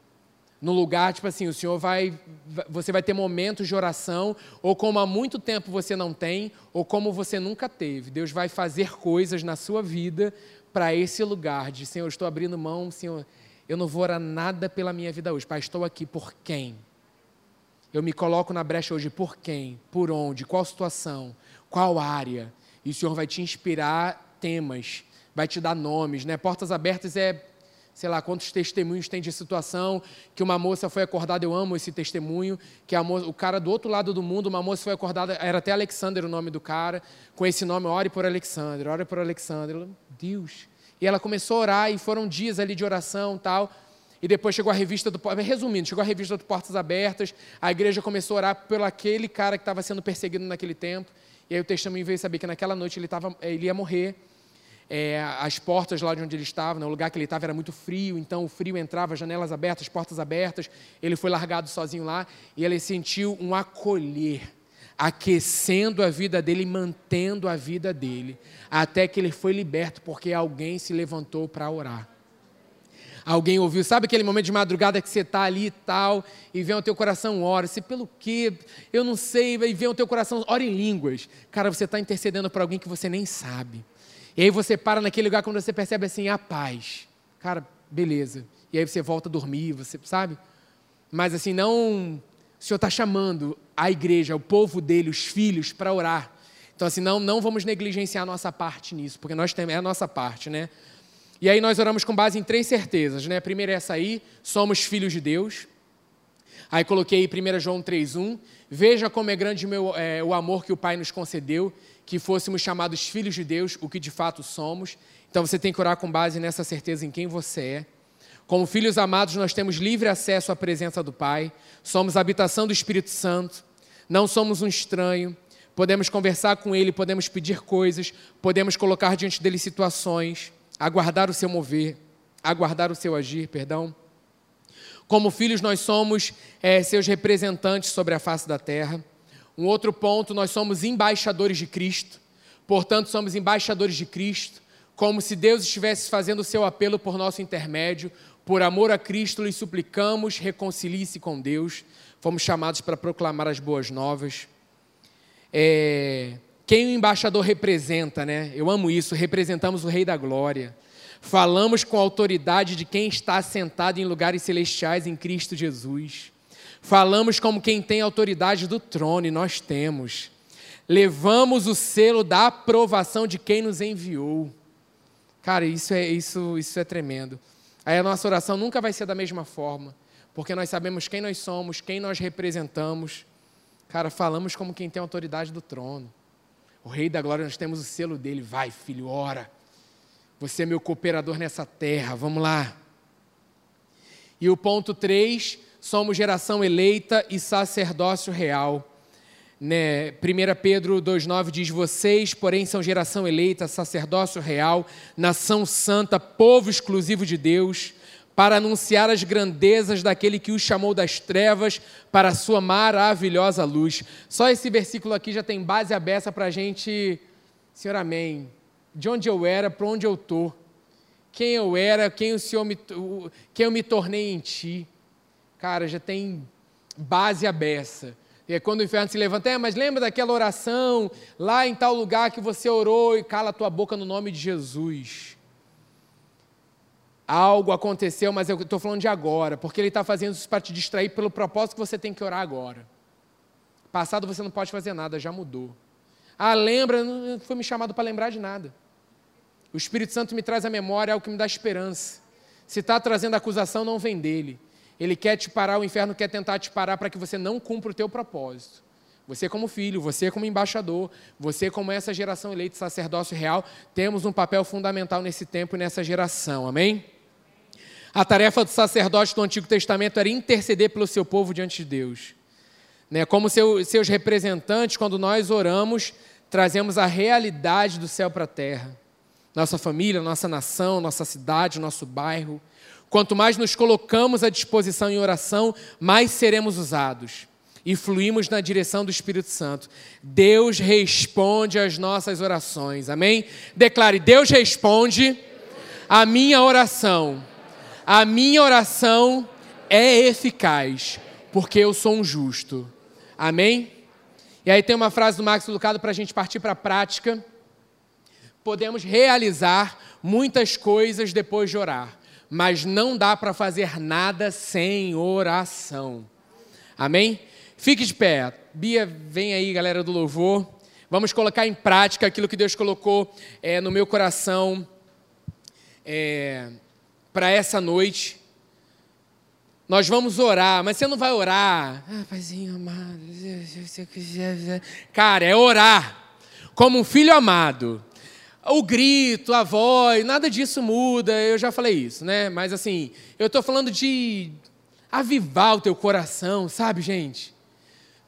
No lugar, tipo assim, o Senhor vai, você vai ter momentos de oração, ou como há muito tempo você não tem, ou como você nunca teve. Deus vai fazer coisas na sua vida para esse lugar de, Senhor, estou abrindo mão, Senhor, eu não vou orar nada pela minha vida hoje. Pai, estou aqui por quem? Eu me coloco na brecha hoje por quem, por onde, qual situação, qual área. E o Senhor vai te inspirar temas, vai te dar nomes, né? Portas abertas é, sei lá, quantos testemunhos tem de situação que uma moça foi acordada, eu amo esse testemunho, que a moça, o cara do outro lado do mundo, uma moça foi acordada, era até Alexander o nome do cara, com esse nome, ore por Alexander, ore por Alexander. Deus. E ela começou a orar e foram dias ali de oração, tal. e depois chegou a revista do resumindo, chegou a revista do Portas Abertas, a igreja começou a orar pelo aquele cara que estava sendo perseguido naquele tempo, e aí o testemunho veio saber que naquela noite ele, tava, ele ia morrer. É, as portas lá de onde ele estava, né, o lugar que ele estava era muito frio, então o frio entrava, janelas abertas, portas abertas, ele foi largado sozinho lá, e ele sentiu um acolher, aquecendo a vida dele, mantendo a vida dele, até que ele foi liberto, porque alguém se levantou para orar alguém ouviu. Sabe aquele momento de madrugada que você está ali e tal, e vem ao teu coração, ora. Se pelo quê? Eu não sei, e vem ao teu coração, ora em línguas. Cara, você está intercedendo para alguém que você nem sabe. E aí você para naquele lugar quando você percebe assim, a paz. Cara, beleza. E aí você volta a dormir, você sabe? Mas assim, não. O Senhor está chamando a igreja, o povo dele, os filhos, para orar. Então, assim, não, não vamos negligenciar a nossa parte nisso, porque nós temos, é a nossa parte, né? E aí nós oramos com base em três certezas, né? A primeira é essa aí, somos filhos de Deus. Aí coloquei 1 João 3,1. Veja como é grande meu, é, o amor que o Pai nos concedeu, que fôssemos chamados filhos de Deus, o que de fato somos. Então você tem que orar com base nessa certeza em quem você é. Como filhos amados, nós temos livre acesso à presença do Pai, somos habitação do Espírito Santo, não somos um estranho, podemos conversar com Ele, podemos pedir coisas, podemos colocar diante dele situações aguardar o seu mover, aguardar o seu agir, perdão. Como filhos, nós somos é, seus representantes sobre a face da terra. Um outro ponto, nós somos embaixadores de Cristo. Portanto, somos embaixadores de Cristo, como se Deus estivesse fazendo o seu apelo por nosso intermédio. Por amor a Cristo, lhe suplicamos, reconcilie-se com Deus. Fomos chamados para proclamar as boas novas. É, quem o embaixador representa, né? Eu amo isso, representamos o Rei da Glória. Falamos com a autoridade de quem está sentado em lugares celestiais em Cristo Jesus. Falamos como quem tem autoridade do trono, e nós temos. Levamos o selo da aprovação de quem nos enviou. Cara, isso é, isso, isso é tremendo. Aí a nossa oração nunca vai ser da mesma forma, porque nós sabemos quem nós somos, quem nós representamos. Cara, falamos como quem tem autoridade do trono. O Rei da Glória, nós temos o selo dele. Vai, filho, ora. Você é meu cooperador nessa terra. Vamos lá. E o ponto 3, somos geração eleita e sacerdócio real. Né? 1 Pedro 2,9 diz: Vocês, porém, são geração eleita, sacerdócio real, nação santa, povo exclusivo de Deus para anunciar as grandezas daquele que os chamou das trevas para a sua maravilhosa luz. Só esse versículo aqui já tem base aberta para a gente, Senhor, amém. De onde eu era, para onde eu estou. Quem eu era, quem, o Senhor me, quem eu me tornei em Ti. Cara, já tem base aberta. E é quando o inferno se levanta, é, mas lembra daquela oração lá em tal lugar que você orou e cala a tua boca no nome de Jesus algo aconteceu, mas eu estou falando de agora, porque ele está fazendo isso para te distrair pelo propósito que você tem que orar agora. Passado você não pode fazer nada, já mudou. Ah, lembra, não foi me chamado para lembrar de nada. O Espírito Santo me traz a memória, é o que me dá esperança. Se está trazendo acusação, não vem dele. Ele quer te parar, o inferno quer tentar te parar para que você não cumpra o teu propósito. Você como filho, você como embaixador, você como essa geração eleita sacerdócio real, temos um papel fundamental nesse tempo e nessa geração. Amém? A tarefa do sacerdote do Antigo Testamento era interceder pelo seu povo diante de Deus. Né? Como seu, seus representantes, quando nós oramos, trazemos a realidade do céu para a terra. Nossa família, nossa nação, nossa cidade, nosso bairro. Quanto mais nos colocamos à disposição em oração, mais seremos usados e fluímos na direção do Espírito Santo. Deus responde às nossas orações. Amém? Declare: Deus responde à minha oração a minha oração é eficaz, porque eu sou um justo. Amém? E aí tem uma frase do Max Lucado para a gente partir para a prática. Podemos realizar muitas coisas depois de orar, mas não dá para fazer nada sem oração. Amém? Fique de pé. Bia, vem aí, galera do louvor. Vamos colocar em prática aquilo que Deus colocou é, no meu coração. É, para essa noite. Nós vamos orar, mas você não vai orar. Ah, paizinho amado. Cara, é orar como um filho amado. O grito, a voz, nada disso muda, eu já falei isso, né? Mas assim, eu estou falando de avivar o teu coração, sabe, gente?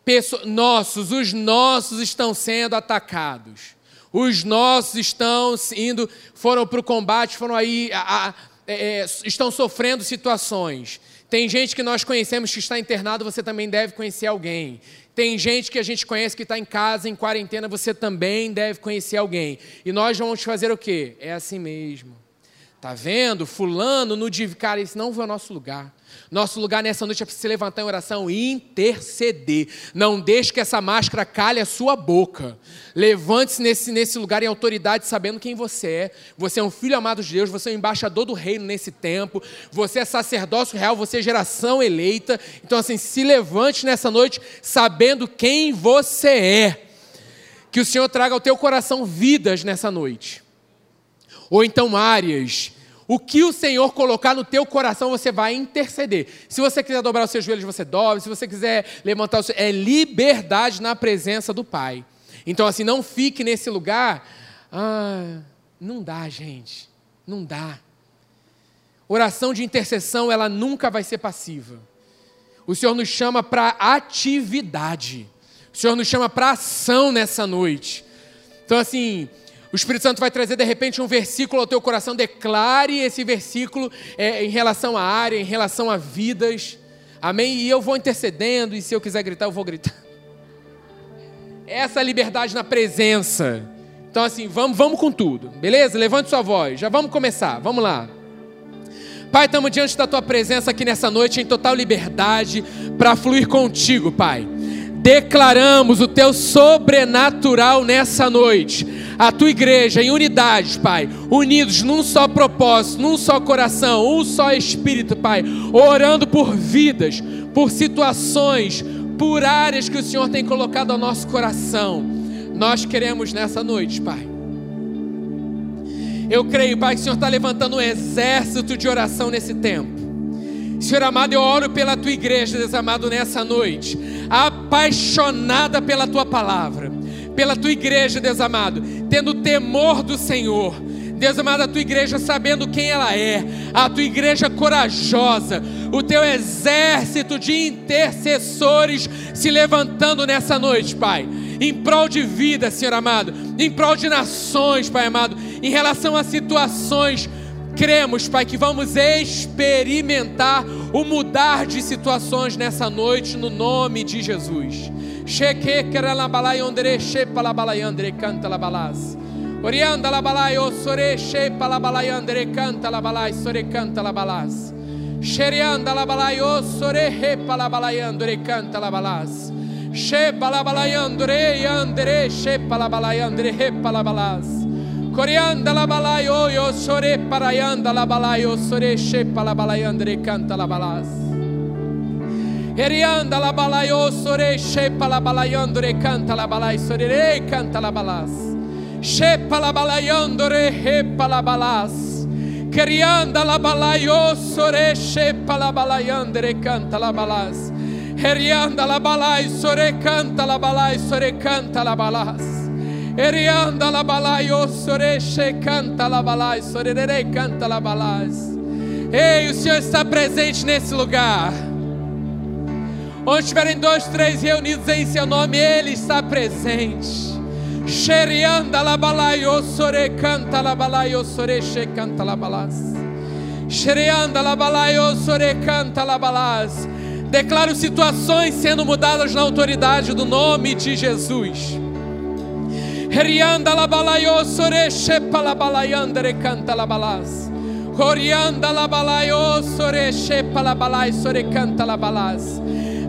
Pesso nossos, os nossos estão sendo atacados. Os nossos estão indo, foram para o combate, foram aí, a, a, é, é, estão sofrendo situações. Tem gente que nós conhecemos que está internado, você também deve conhecer alguém. Tem gente que a gente conhece que está em casa, em quarentena, você também deve conhecer alguém. E nós vamos fazer o quê? É assim mesmo. Tá vendo? Fulano no Cara, esse não foi o nosso lugar. Nosso lugar nessa noite é se levantar em oração e interceder. Não deixe que essa máscara calhe a sua boca. Levante-se nesse, nesse lugar em autoridade, sabendo quem você é. Você é um filho amado de Deus, você é um embaixador do reino nesse tempo. Você é sacerdócio real, você é geração eleita. Então, assim, se levante nessa noite sabendo quem você é. Que o Senhor traga ao teu coração vidas nessa noite ou então áreas. O que o Senhor colocar no teu coração, você vai interceder. Se você quiser dobrar os seus joelhos, você dobra. Se você quiser levantar o seu... É liberdade na presença do Pai. Então, assim, não fique nesse lugar. Ah, não dá, gente. Não dá. Oração de intercessão, ela nunca vai ser passiva. O Senhor nos chama para atividade. O Senhor nos chama para ação nessa noite. Então, assim, o Espírito Santo vai trazer de repente um versículo ao teu coração, declare esse versículo é, em relação à área, em relação a vidas. Amém? E eu vou intercedendo, e se eu quiser gritar, eu vou gritar. [LAUGHS] Essa liberdade na presença. Então, assim, vamos, vamos com tudo, beleza? Levante sua voz, já vamos começar, vamos lá. Pai, estamos diante da tua presença aqui nessa noite em total liberdade para fluir contigo, Pai declaramos o teu sobrenatural nessa noite. A tua igreja em unidade, Pai, unidos num só propósito, num só coração, um só espírito, Pai, orando por vidas, por situações, por áreas que o Senhor tem colocado ao nosso coração. Nós queremos nessa noite, Pai. Eu creio, Pai, que o Senhor está levantando um exército de oração nesse tempo. Senhor amado, eu oro pela tua igreja, Deus amado, nessa noite, apaixonada pela tua palavra, pela tua igreja, Deus amado, tendo temor do Senhor. Deus amado, a tua igreja sabendo quem ela é, a tua igreja corajosa, o teu exército de intercessores se levantando nessa noite, Pai, em prol de vida, Senhor amado, em prol de nações, Pai amado, em relação a situações cremos, Pai, que vamos experimentar o mudar de situações nessa noite, no nome de Jesus. canta labalas. Orianda labalai, o sore shepa labalayandre canta sore canta. Xerianda labalayandre canta. Shepa shepa labalas. Corianda la balaio, yo sore parayanda la balaio, sore shepa la balayandre canta la balas. Erianda la balaio, sore shepa la balayandre canta la balai, sore re canta la balas. Shepa la balayandre hepa la balas. Querianda la balaio, sore shepa la balayandre canta la balas. Herianda la balai, sore canta la balai, sore canta la balas. Erianda la balai, soreche canta la balai, sorerei canta la balai. Ei, o Senhor está presente nesse lugar. Onde estiverem dois, três reunidos em seu nome, Ele está presente. Xerianda la balai, sore canta la balai, soreche canta la balas. Xerianda la balai, sore canta la balas. Declaro situações sendo mudadas na autoridade do nome de Jesus. Herianda la balayo sore shepa la balayandre canta la balas. Corianda la balayo sore shepa la balai sore canta la balas.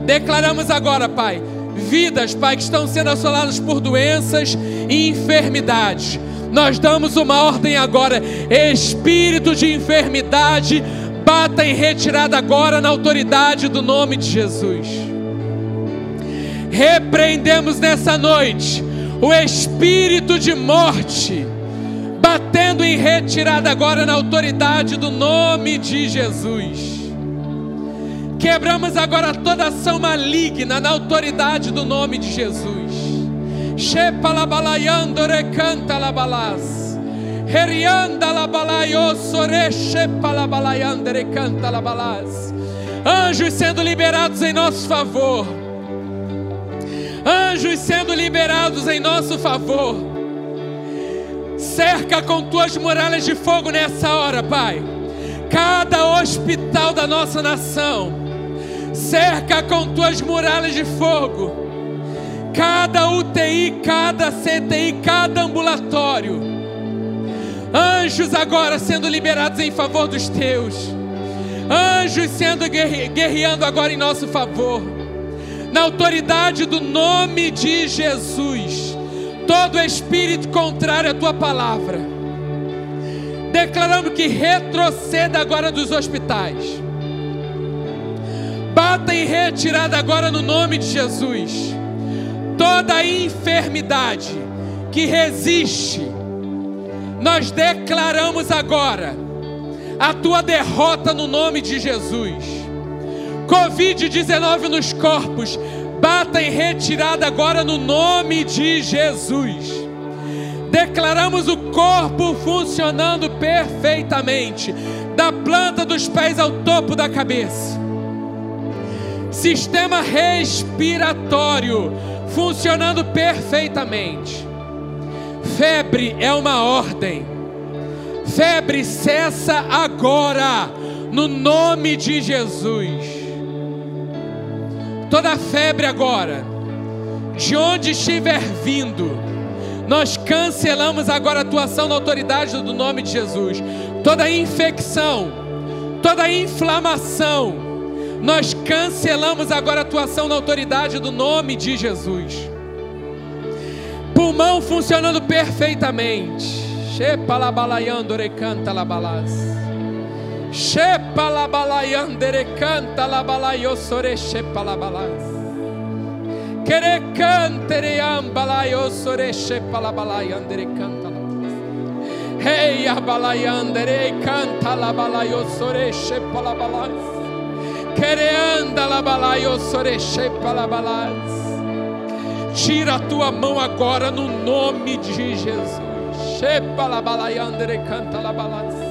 Declaramos agora, Pai, vidas, Pai, que estão sendo assoladas por doenças e enfermidades. Nós damos uma ordem agora, espírito de enfermidade, bata em retirada agora na autoridade do nome de Jesus. Repreendemos nessa noite o espírito de morte, batendo em retirada agora na autoridade do nome de Jesus. Quebramos agora toda ação maligna na autoridade do nome de Jesus. Shepa labalayandore canta labalas. Herianda la balaio soreche palabalaiandere canta la balas. Anjos sendo liberados em nosso favor. Anjos sendo liberados em nosso favor. Cerca com tuas muralhas de fogo nessa hora, Pai. Cada hospital da nossa nação. Cerca com tuas muralhas de fogo. Cada UTI, cada CTI, cada ambulatório. Anjos agora sendo liberados em favor dos teus. Anjos sendo guerreando agora em nosso favor. Na autoridade do nome de Jesus. Todo espírito contrário à tua palavra. Declarando que retroceda agora dos hospitais. Bata em retirada agora no nome de Jesus. Toda enfermidade que resiste, nós declaramos agora a tua derrota no nome de Jesus. Covid-19 nos corpos, bata em retirada agora no nome de Jesus. Declaramos o corpo funcionando perfeitamente, da planta dos pés ao topo da cabeça. Sistema respiratório funcionando perfeitamente. Febre é uma ordem. Febre cessa agora, no nome de Jesus. Toda febre agora, de onde estiver vindo, nós cancelamos agora a atuação da autoridade do nome de Jesus. Toda infecção, toda inflamação, nós cancelamos agora a atuação da autoridade do nome de Jesus. Pulmão funcionando perfeitamente. Shepalabalayandore canta labalas. Shepalabalayandere canta labalayosore shepalabalas. Quere cantere ambalayosore shepalabalayandere canta labalas. Hey abalayandere canta labalayosore shepalabalas. Quere anda labalayosore shepalabalas. Tira a tua mão agora no nome de Jesus. Shepa la balayandere canta la balas.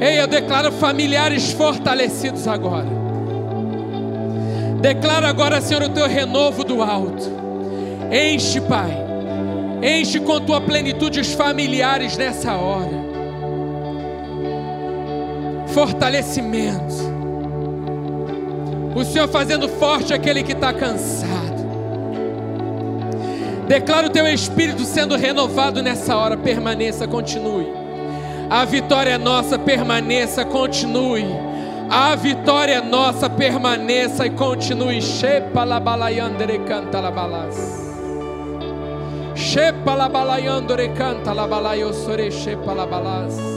Ei, eu declaro familiares fortalecidos agora. Declaro agora, Senhor, o teu renovo do alto. Enche, Pai. Enche com tua plenitude os familiares nessa hora fortalecimento. O Senhor fazendo forte aquele que está cansado. Declara o teu espírito sendo renovado nessa hora. Permaneça, continue. A vitória é nossa, permaneça, continue. A vitória é nossa, permaneça e continue. Shepa la balayandere canta la balas. Shepa la balayandere canta la balayosore shepa la balas.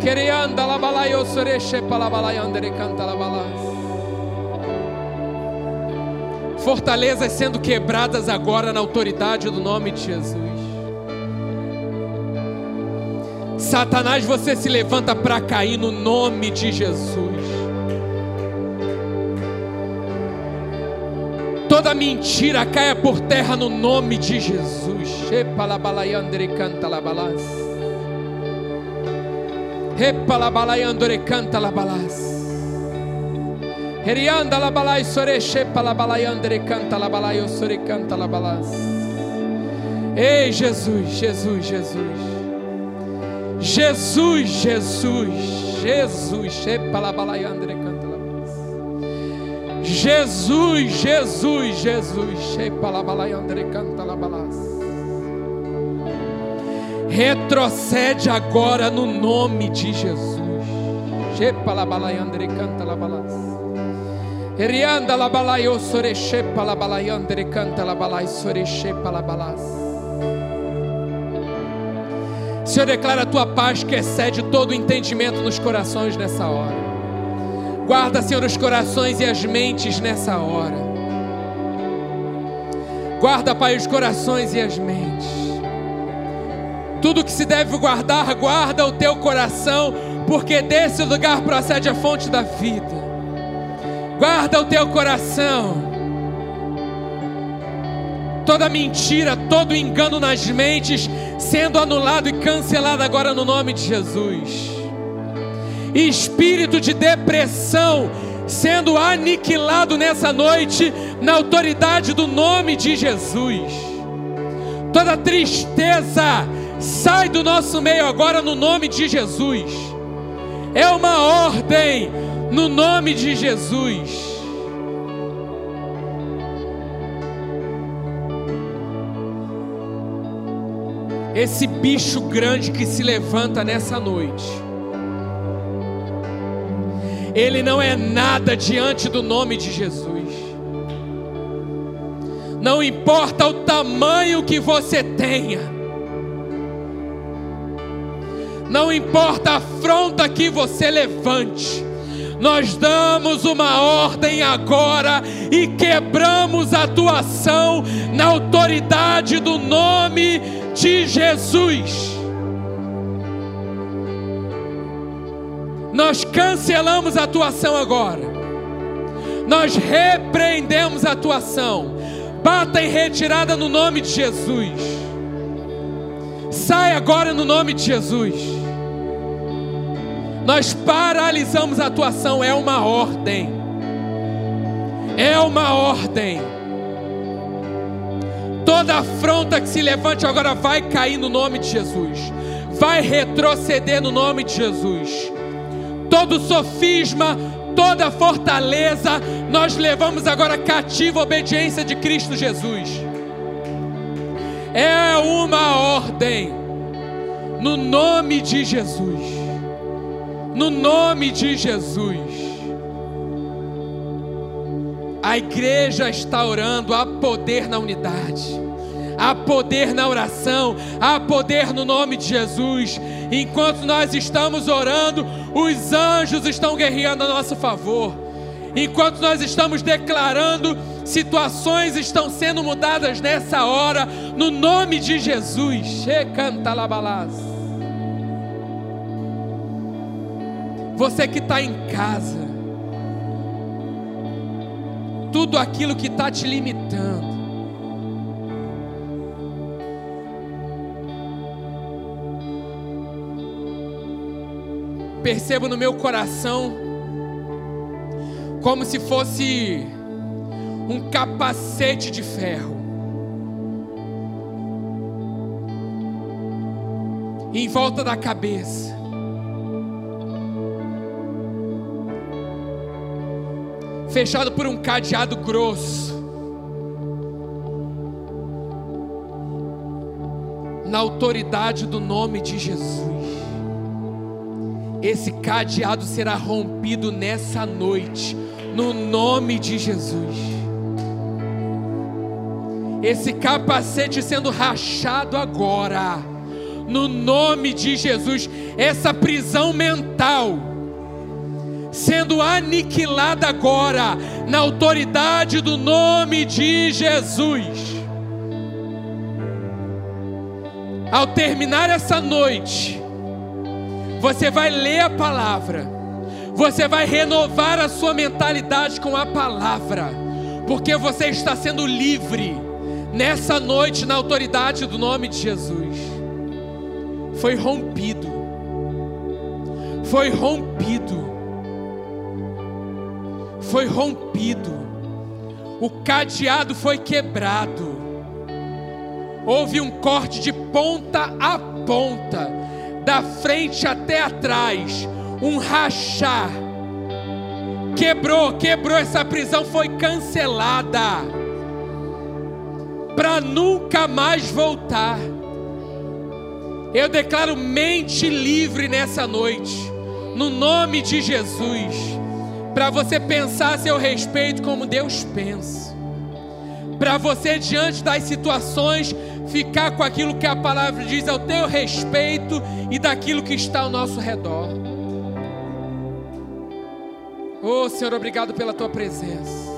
Quereanda la balaio soreche palabalaiandere canta la balas. Fortalezas sendo quebradas agora na autoridade do nome de Jesus. Satanás, você se levanta para cair no nome de Jesus. Toda mentira caia por terra no nome de Jesus. Shepa la balaiandere canta la Herianda la balai sore shepa la balayandere canta la balaio sore canta la balas. Ei Jesus, Jesus, Jesus. Jesus, Jesus, Jesus, shepa la balayandere canta la balas. Jesus, Jesus, Jesus, shepa la balayandere canta la balas. Retrocede agora no nome de Jesus. Shepa la balayandere canta la balas. Erianda la balaio sore shepa la balayandere canta la balai sore shepa la balas. Senhor, declara a tua paz que excede todo o entendimento nos corações nessa hora. Guarda, Senhor, os corações e as mentes nessa hora. Guarda, Pai, os corações e as mentes. Tudo que se deve guardar, guarda o teu coração, porque desse lugar procede a fonte da vida. Guarda o teu coração. Toda mentira, todo engano nas mentes sendo anulado e cancelado agora no nome de Jesus. Espírito de depressão sendo aniquilado nessa noite na autoridade do nome de Jesus. Toda tristeza sai do nosso meio agora no nome de Jesus. É uma ordem no nome de Jesus. Esse bicho grande que se levanta nessa noite ele não é nada diante do nome de Jesus. Não importa o tamanho que você tenha, não importa a afronta que você levante, nós damos uma ordem agora e quebramos a tua ação na autoridade do nome de Jesus. Nós cancelamos a atuação agora. Nós repreendemos a atuação. Bata em retirada no nome de Jesus. Sai agora no nome de Jesus. Nós paralisamos a atuação, é uma ordem. É uma ordem. Toda afronta que se levante agora vai cair no nome de Jesus. Vai retroceder no nome de Jesus todo sofisma, toda fortaleza, nós levamos agora cativa a obediência de Cristo Jesus. É uma ordem, no nome de Jesus, no nome de Jesus. A igreja está orando, há poder na unidade há poder na oração, há poder no nome de Jesus. Enquanto nós estamos orando, os anjos estão guerreando a nosso favor. Enquanto nós estamos declarando, situações estão sendo mudadas nessa hora, no nome de Jesus. Você que está em casa, tudo aquilo que está te limitando, percebo no meu coração como se fosse um capacete de ferro. Em volta da cabeça. Fechado por um cadeado grosso. Na autoridade do nome de Jesus. Esse cadeado será rompido nessa noite, no nome de Jesus. Esse capacete sendo rachado agora, no nome de Jesus. Essa prisão mental sendo aniquilada agora, na autoridade do nome de Jesus. Ao terminar essa noite, você vai ler a palavra, você vai renovar a sua mentalidade com a palavra, porque você está sendo livre nessa noite na autoridade do nome de Jesus. Foi rompido, foi rompido, foi rompido, o cadeado foi quebrado, houve um corte de ponta a ponta da frente até atrás, um rachar. Quebrou, quebrou essa prisão, foi cancelada. Para nunca mais voltar. Eu declaro mente livre nessa noite, no nome de Jesus, para você pensar a seu respeito como Deus pensa, para você, diante das situações, ficar com aquilo que a palavra diz ao teu respeito e daquilo que está ao nosso redor. Oh Senhor, obrigado pela tua presença.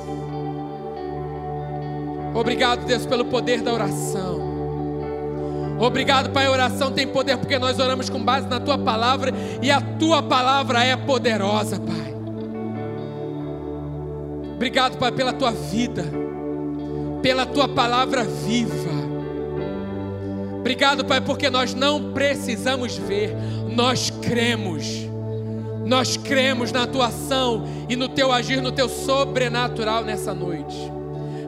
Obrigado, Deus, pelo poder da oração. Obrigado, Pai. A oração tem poder porque nós oramos com base na tua palavra e a tua palavra é poderosa, Pai. Obrigado, Pai, pela tua vida, pela tua palavra viva. Obrigado, Pai, porque nós não precisamos ver, nós cremos. Nós cremos na tua ação e no teu agir, no teu sobrenatural nessa noite.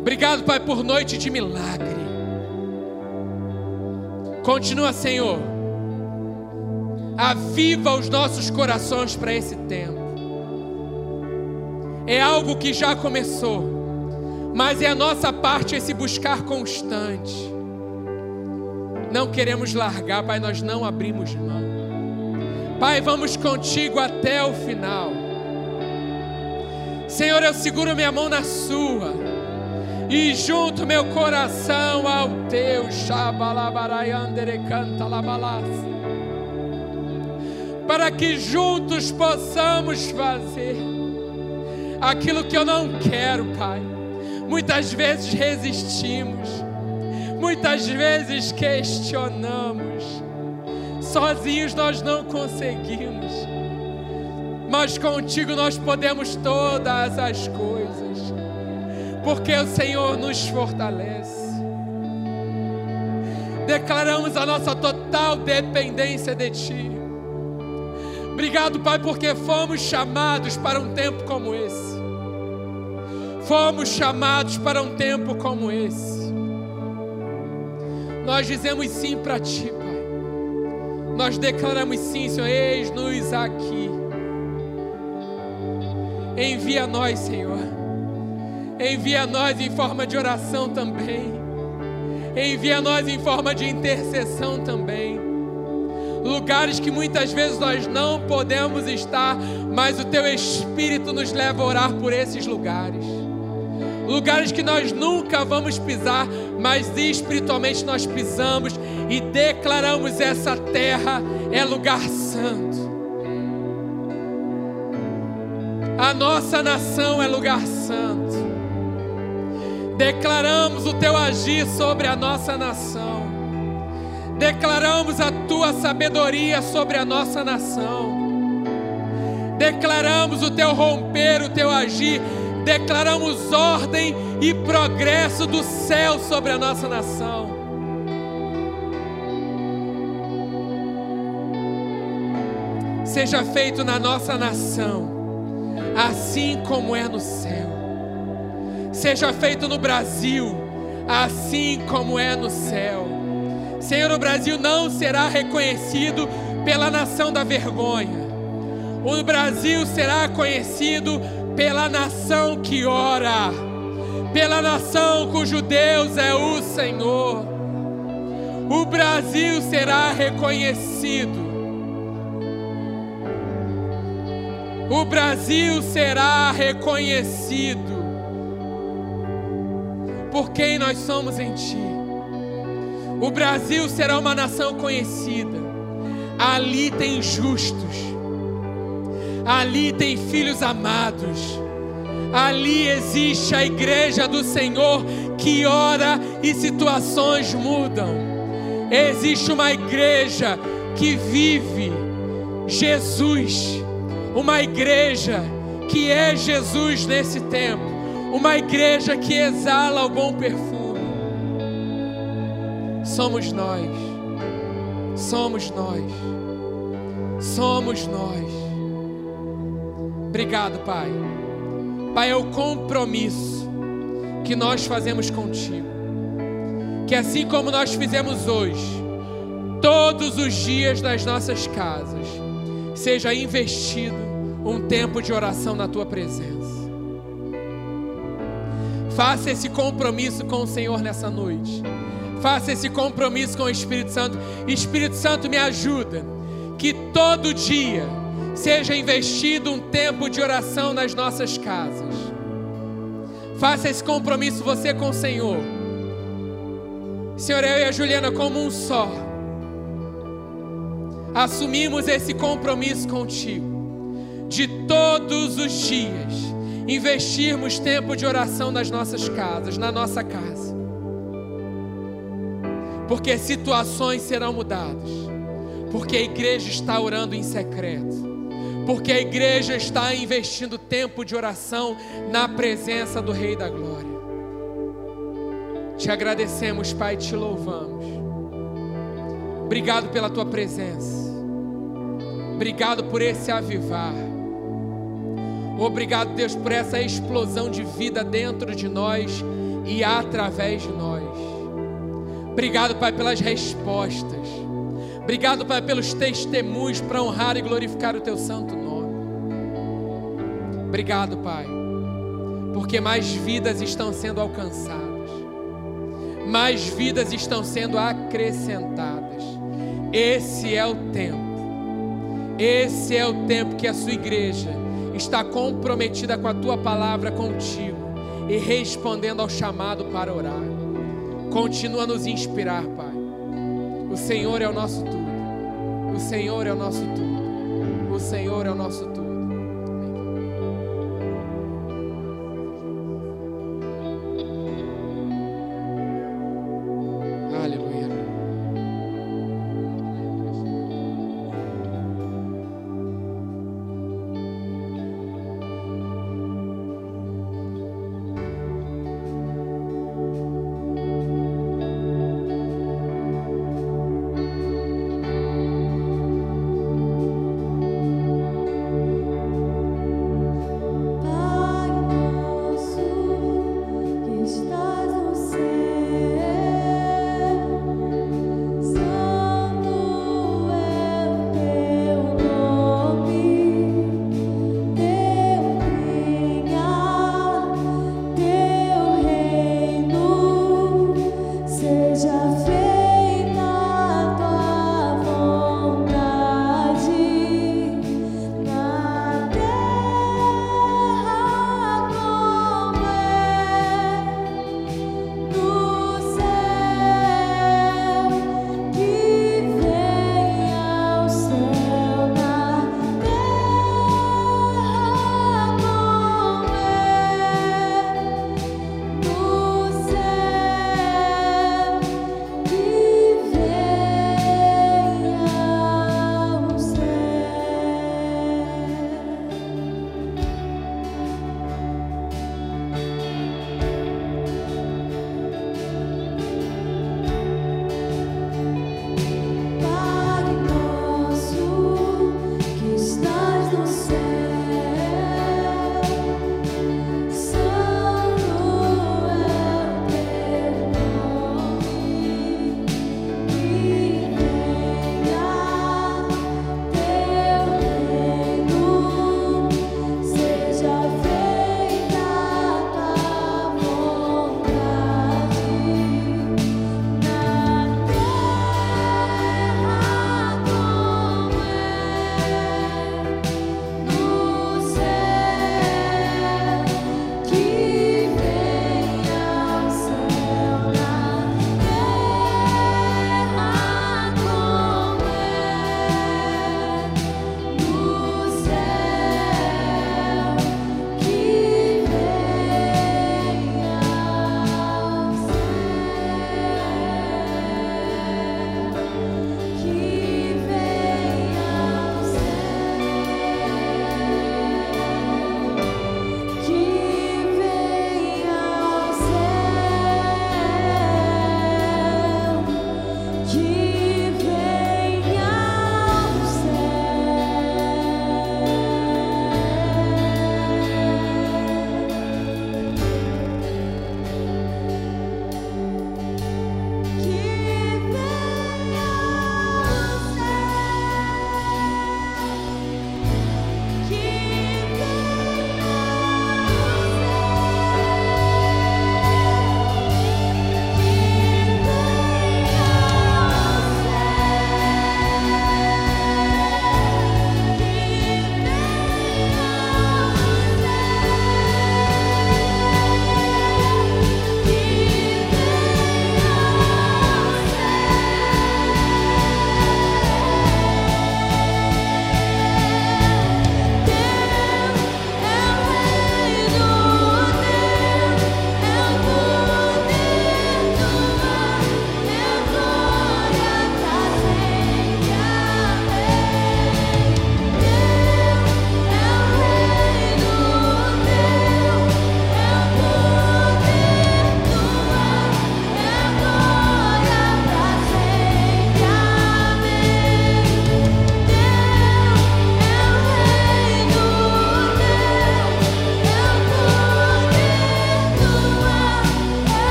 Obrigado, Pai, por noite de milagre. Continua, Senhor. Aviva os nossos corações para esse tempo. É algo que já começou, mas é a nossa parte esse buscar constante. Não queremos largar, Pai, nós não abrimos mão. Pai, vamos contigo até o final. Senhor, eu seguro minha mão na sua e junto meu coração ao teu. Para que juntos possamos fazer aquilo que eu não quero, Pai. Muitas vezes resistimos Muitas vezes questionamos, sozinhos nós não conseguimos, mas contigo nós podemos todas as coisas, porque o Senhor nos fortalece. Declaramos a nossa total dependência de Ti. Obrigado, Pai, porque fomos chamados para um tempo como esse. Fomos chamados para um tempo como esse. Nós dizemos sim para Ti, Pai. Nós declaramos sim, Senhor, eis-nos aqui. Envia nós, Senhor. Envia nós em forma de oração também. Envia nós em forma de intercessão também. Lugares que muitas vezes nós não podemos estar, mas o Teu Espírito nos leva a orar por esses lugares lugares que nós nunca vamos pisar, mas espiritualmente nós pisamos e declaramos essa terra é lugar santo. A nossa nação é lugar santo. Declaramos o teu agir sobre a nossa nação. Declaramos a tua sabedoria sobre a nossa nação. Declaramos o teu romper, o teu agir declaramos ordem e progresso do céu sobre a nossa nação. Seja feito na nossa nação, assim como é no céu. Seja feito no Brasil, assim como é no céu. Senhor, o Brasil não será reconhecido pela nação da vergonha. O Brasil será conhecido pela nação que ora, pela nação cujo Deus é o Senhor. O Brasil será reconhecido. O Brasil será reconhecido por quem nós somos em Ti. O Brasil será uma nação conhecida. Ali tem justos ali tem filhos amados. Ali existe a igreja do Senhor que ora e situações mudam. Existe uma igreja que vive Jesus, uma igreja que é Jesus nesse tempo, uma igreja que exala o bom perfume. Somos nós, somos nós, somos nós. Obrigado, Pai. Pai, é o compromisso que nós fazemos contigo. Que assim como nós fizemos hoje, todos os dias das nossas casas, seja investido um tempo de oração na tua presença. Faça esse compromisso com o Senhor nessa noite. Faça esse compromisso com o Espírito Santo. Espírito Santo, me ajuda. Que todo dia seja investido um tempo de oração nas nossas casas. Faça esse compromisso você com o Senhor. Senhor, eu e a Juliana, como um só, assumimos esse compromisso contigo, de todos os dias investirmos tempo de oração nas nossas casas, na nossa casa, porque situações serão mudadas, porque a igreja está orando em secreto porque a igreja está investindo tempo de oração na presença do Rei da Glória. Te agradecemos, Pai, te louvamos. Obrigado pela tua presença. Obrigado por esse avivar. Obrigado, Deus, por essa explosão de vida dentro de nós e através de nós. Obrigado, Pai, pelas respostas. Obrigado, Pai, pelos testemunhos para honrar e glorificar o Teu santo nome. Obrigado, Pai, porque mais vidas estão sendo alcançadas, mais vidas estão sendo acrescentadas. Esse é o tempo, esse é o tempo que a Sua igreja está comprometida com a Tua palavra contigo e respondendo ao chamado para orar. Continua a nos inspirar, Pai. O Senhor é o nosso tudo. O Senhor é o nosso tudo. O Senhor é o nosso tudo.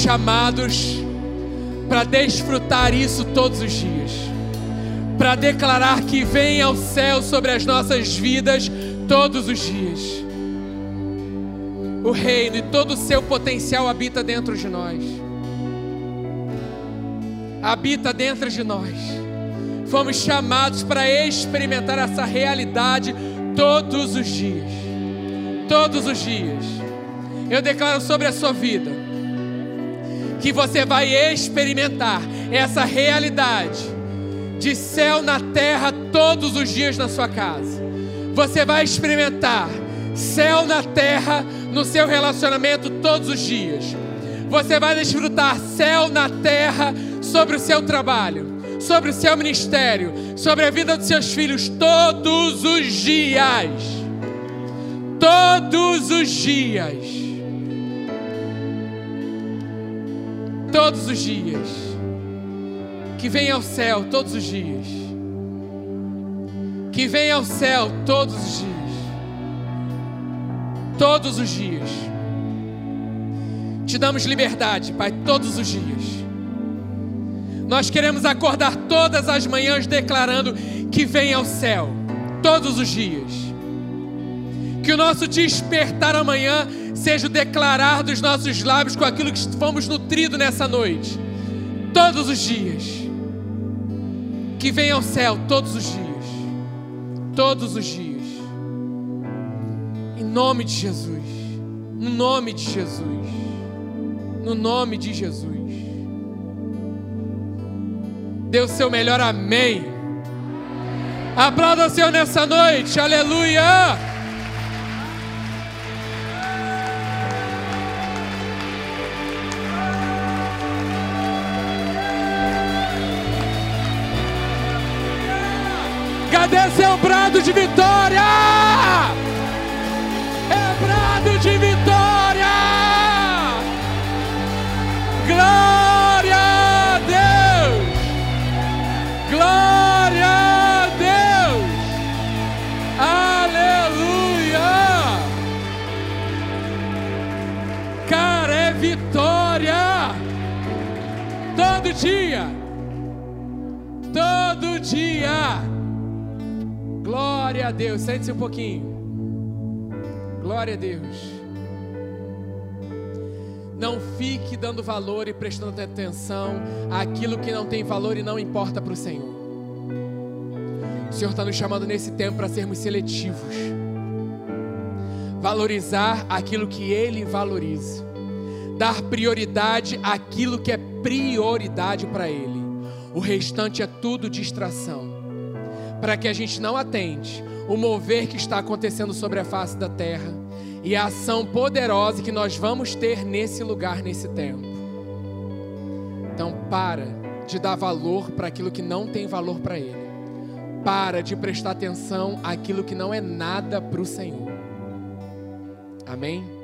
Chamados para desfrutar isso todos os dias, para declarar que vem ao céu sobre as nossas vidas todos os dias. O reino e todo o seu potencial habita dentro de nós. Habita dentro de nós. Fomos chamados para experimentar essa realidade todos os dias. Todos os dias. Eu declaro sobre a sua vida que você vai experimentar essa realidade de céu na terra todos os dias na sua casa. Você vai experimentar céu na terra no seu relacionamento todos os dias. Você vai desfrutar céu na terra sobre o seu trabalho, sobre o seu ministério, sobre a vida dos seus filhos todos os dias. Todos os dias. Todos os dias. Que venha ao céu todos os dias. Que venha ao céu todos os dias. Todos os dias. Te damos liberdade, Pai, todos os dias. Nós queremos acordar todas as manhãs declarando que vem ao céu, todos os dias. Que o nosso despertar amanhã seja o declarar dos nossos lábios com aquilo que fomos nutridos nessa noite, todos os dias. Que venha ao céu todos os dias, todos os dias, em nome de Jesus, no nome de Jesus, no nome de Jesus. Dê o seu melhor amém. Aplauda o Senhor nessa noite, aleluia. Cadê seu brado de vitória? É brado de vitória! Glória a Deus! Glória a Deus! Aleluia! Cara, é vitória! Todo dia! Glória a Deus. Sente-se um pouquinho. Glória a Deus. Não fique dando valor e prestando atenção àquilo que não tem valor e não importa para o Senhor. O Senhor está nos chamando nesse tempo para sermos seletivos. Valorizar aquilo que Ele valoriza. Dar prioridade àquilo que é prioridade para Ele. O restante é tudo distração para que a gente não atende o mover que está acontecendo sobre a face da terra e a ação poderosa que nós vamos ter nesse lugar, nesse tempo. Então, para de dar valor para aquilo que não tem valor para Ele. Para de prestar atenção àquilo que não é nada para o Senhor. Amém? Amém.